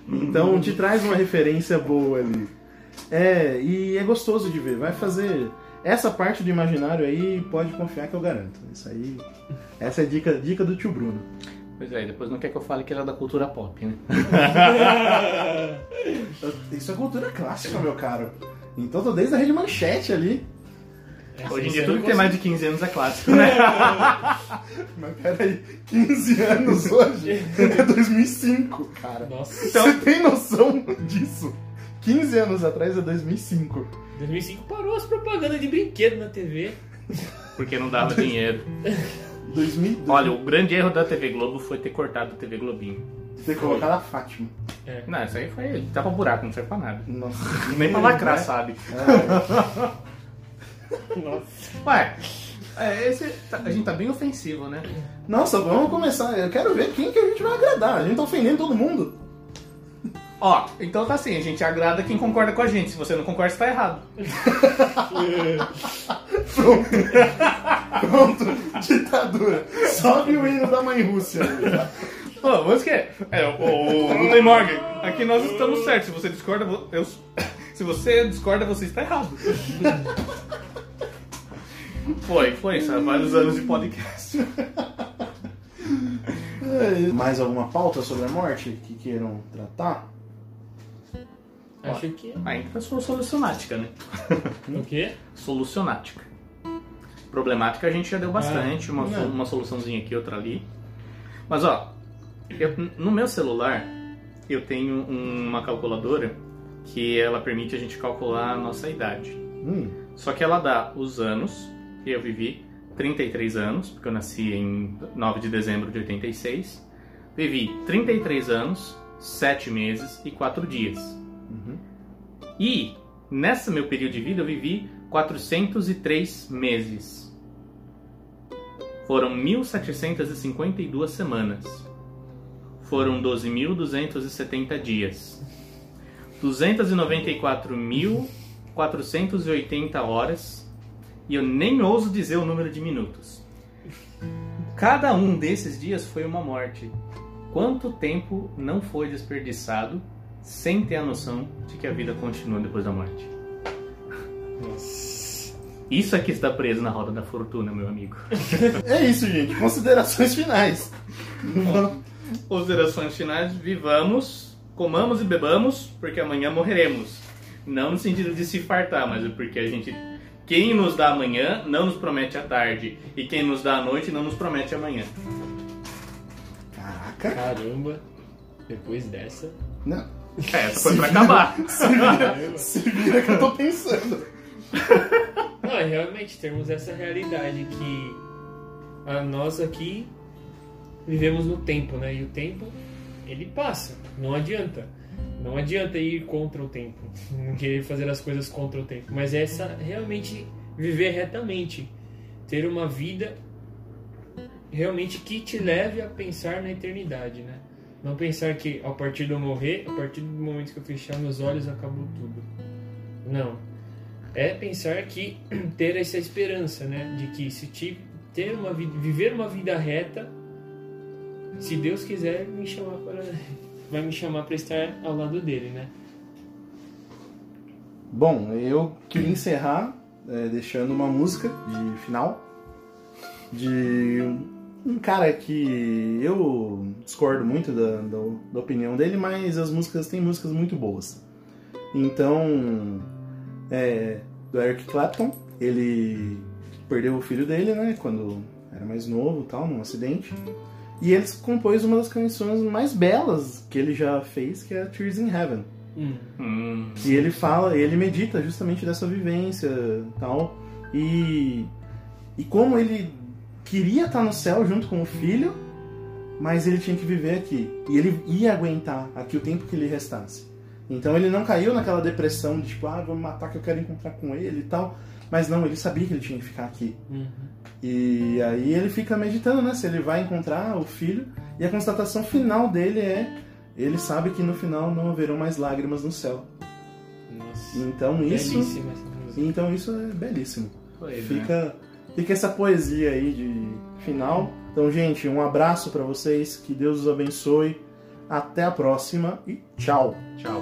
Então te traz uma referência boa ali. É, e é gostoso de ver. Vai fazer. Essa parte do imaginário aí, pode confiar que eu garanto. Isso aí. Essa é a dica, dica do tio Bruno.
Pois é, depois não quer que eu fale que ele é da cultura pop, né?
Isso é cultura clássica, meu caro. Então tô desde a rede manchete ali.
Hoje em dia tudo que tem mais de 15 anos é clássico, né?
Mas peraí, 15 anos hoje é 2005, cara.
Nossa,
Você tem noção disso? 15 anos atrás é 2005.
2005 parou as propagandas de brinquedo na TV.
Porque não dava dinheiro.
2000,
Olha, o grande erro da TV Globo foi ter cortado a TV Globinho.
ter colocado a Fátima.
Não, isso aí foi. Tava buraco, não serve pra nada.
Nossa.
Nem pra lacrar, sabe?
É.
Nossa.
Ué, é, esse, tá- a gente tá bem ofensivo, né?
Nossa, vamos começar. Eu quero ver quem que a gente vai agradar. A gente tá ofendendo todo mundo.
Ó, então tá assim, a gente agrada quem concorda com a gente. Se você não concorda, você tá errado.
Pronto, ditadura. Sobe o hino da mãe Rússia.
Pô, mas que é? É, o, Lutem Morgan. Aqui nós estamos certos. Se você discorda, eu, se você discorda, você está errado. Foi, foi. São vários anos de podcast.
Mais alguma pauta sobre a morte que queiram tratar?
Acho que.
Aí entra a sua solucionática, né?
O quê?
Solucionática. Problemática a gente já deu bastante, uma,
não.
uma soluçãozinha aqui, outra ali. Mas ó, eu- no meu celular eu tenho um- uma calculadora que ela permite a gente calcular a nossa idade.
Hum,
Só que ela dá os anos, e eu vivi 33 anos, porque eu nasci em 9 de dezembro de 86. Vivi 33 anos, 7 meses e 4 dias. E nessa meu período de vida eu vivi 403 meses. Foram 1752 semanas. Foram 12.270 dias. 294.480 horas. E eu nem ouso dizer o número de minutos. Cada um desses dias foi uma morte. Quanto tempo não foi desperdiçado sem ter a noção de que a vida continua depois da morte? Isso aqui está preso na roda da fortuna, meu amigo.
É isso, gente. Considerações finais.
Considerações finais: vivamos, comamos e bebamos, porque amanhã morreremos. Não no sentido de se fartar, mas é porque a gente. Quem nos dá amanhã não nos promete a tarde. E quem nos dá a noite não nos promete amanhã.
Caraca.
Caramba. Depois dessa.
Não.
É, essa foi pra acabar.
Se vira que eu tô pensando.
Não, é realmente temos essa realidade que a nós aqui vivemos no tempo, né? E o tempo, ele passa. Não adianta. Não adianta ir contra o tempo. Não querer fazer as coisas contra o tempo. Mas é essa realmente viver retamente. Ter uma vida realmente que te leve a pensar na eternidade, né? Não pensar que a partir de eu morrer, a partir do momento que eu fechar meus olhos, acabou tudo. Não. É pensar que ter essa esperança, né? De que se ter uma viver uma vida reta, se Deus quiser me chamar para vai me chamar para estar ao lado dele, né?
Bom, eu queria encerrar é, deixando uma música de final de um cara que eu discordo muito da, da, da opinião dele, mas as músicas tem músicas muito boas. Então, é, do Eric Clapton, ele perdeu o filho dele, né, quando era mais novo, tal, num acidente. E ele compôs uma das canções mais belas que ele já fez, que é Tears in Heaven.
Hum.
Hum,
E ele fala, ele medita justamente dessa vivência tal. E, e como ele queria estar no céu junto com o filho, mas ele tinha que viver aqui. E ele ia aguentar aqui o tempo que lhe restasse. Então ele não caiu naquela depressão de tipo, ah, vou me matar que eu quero encontrar com ele e tal. Mas não, ele sabia que ele tinha que ficar aqui.
Uhum.
E aí ele fica meditando, né? Se ele vai encontrar o filho. E a constatação final dele é: ele sabe que no final não haverão mais lágrimas no céu.
Nossa.
Então isso,
Belíssima essa música.
então isso é belíssimo.
pois é.
Fica, fica essa poesia aí de final. Então, gente, um abraço pra vocês, que Deus os abençoe. Até a próxima e tchau.
Tchau.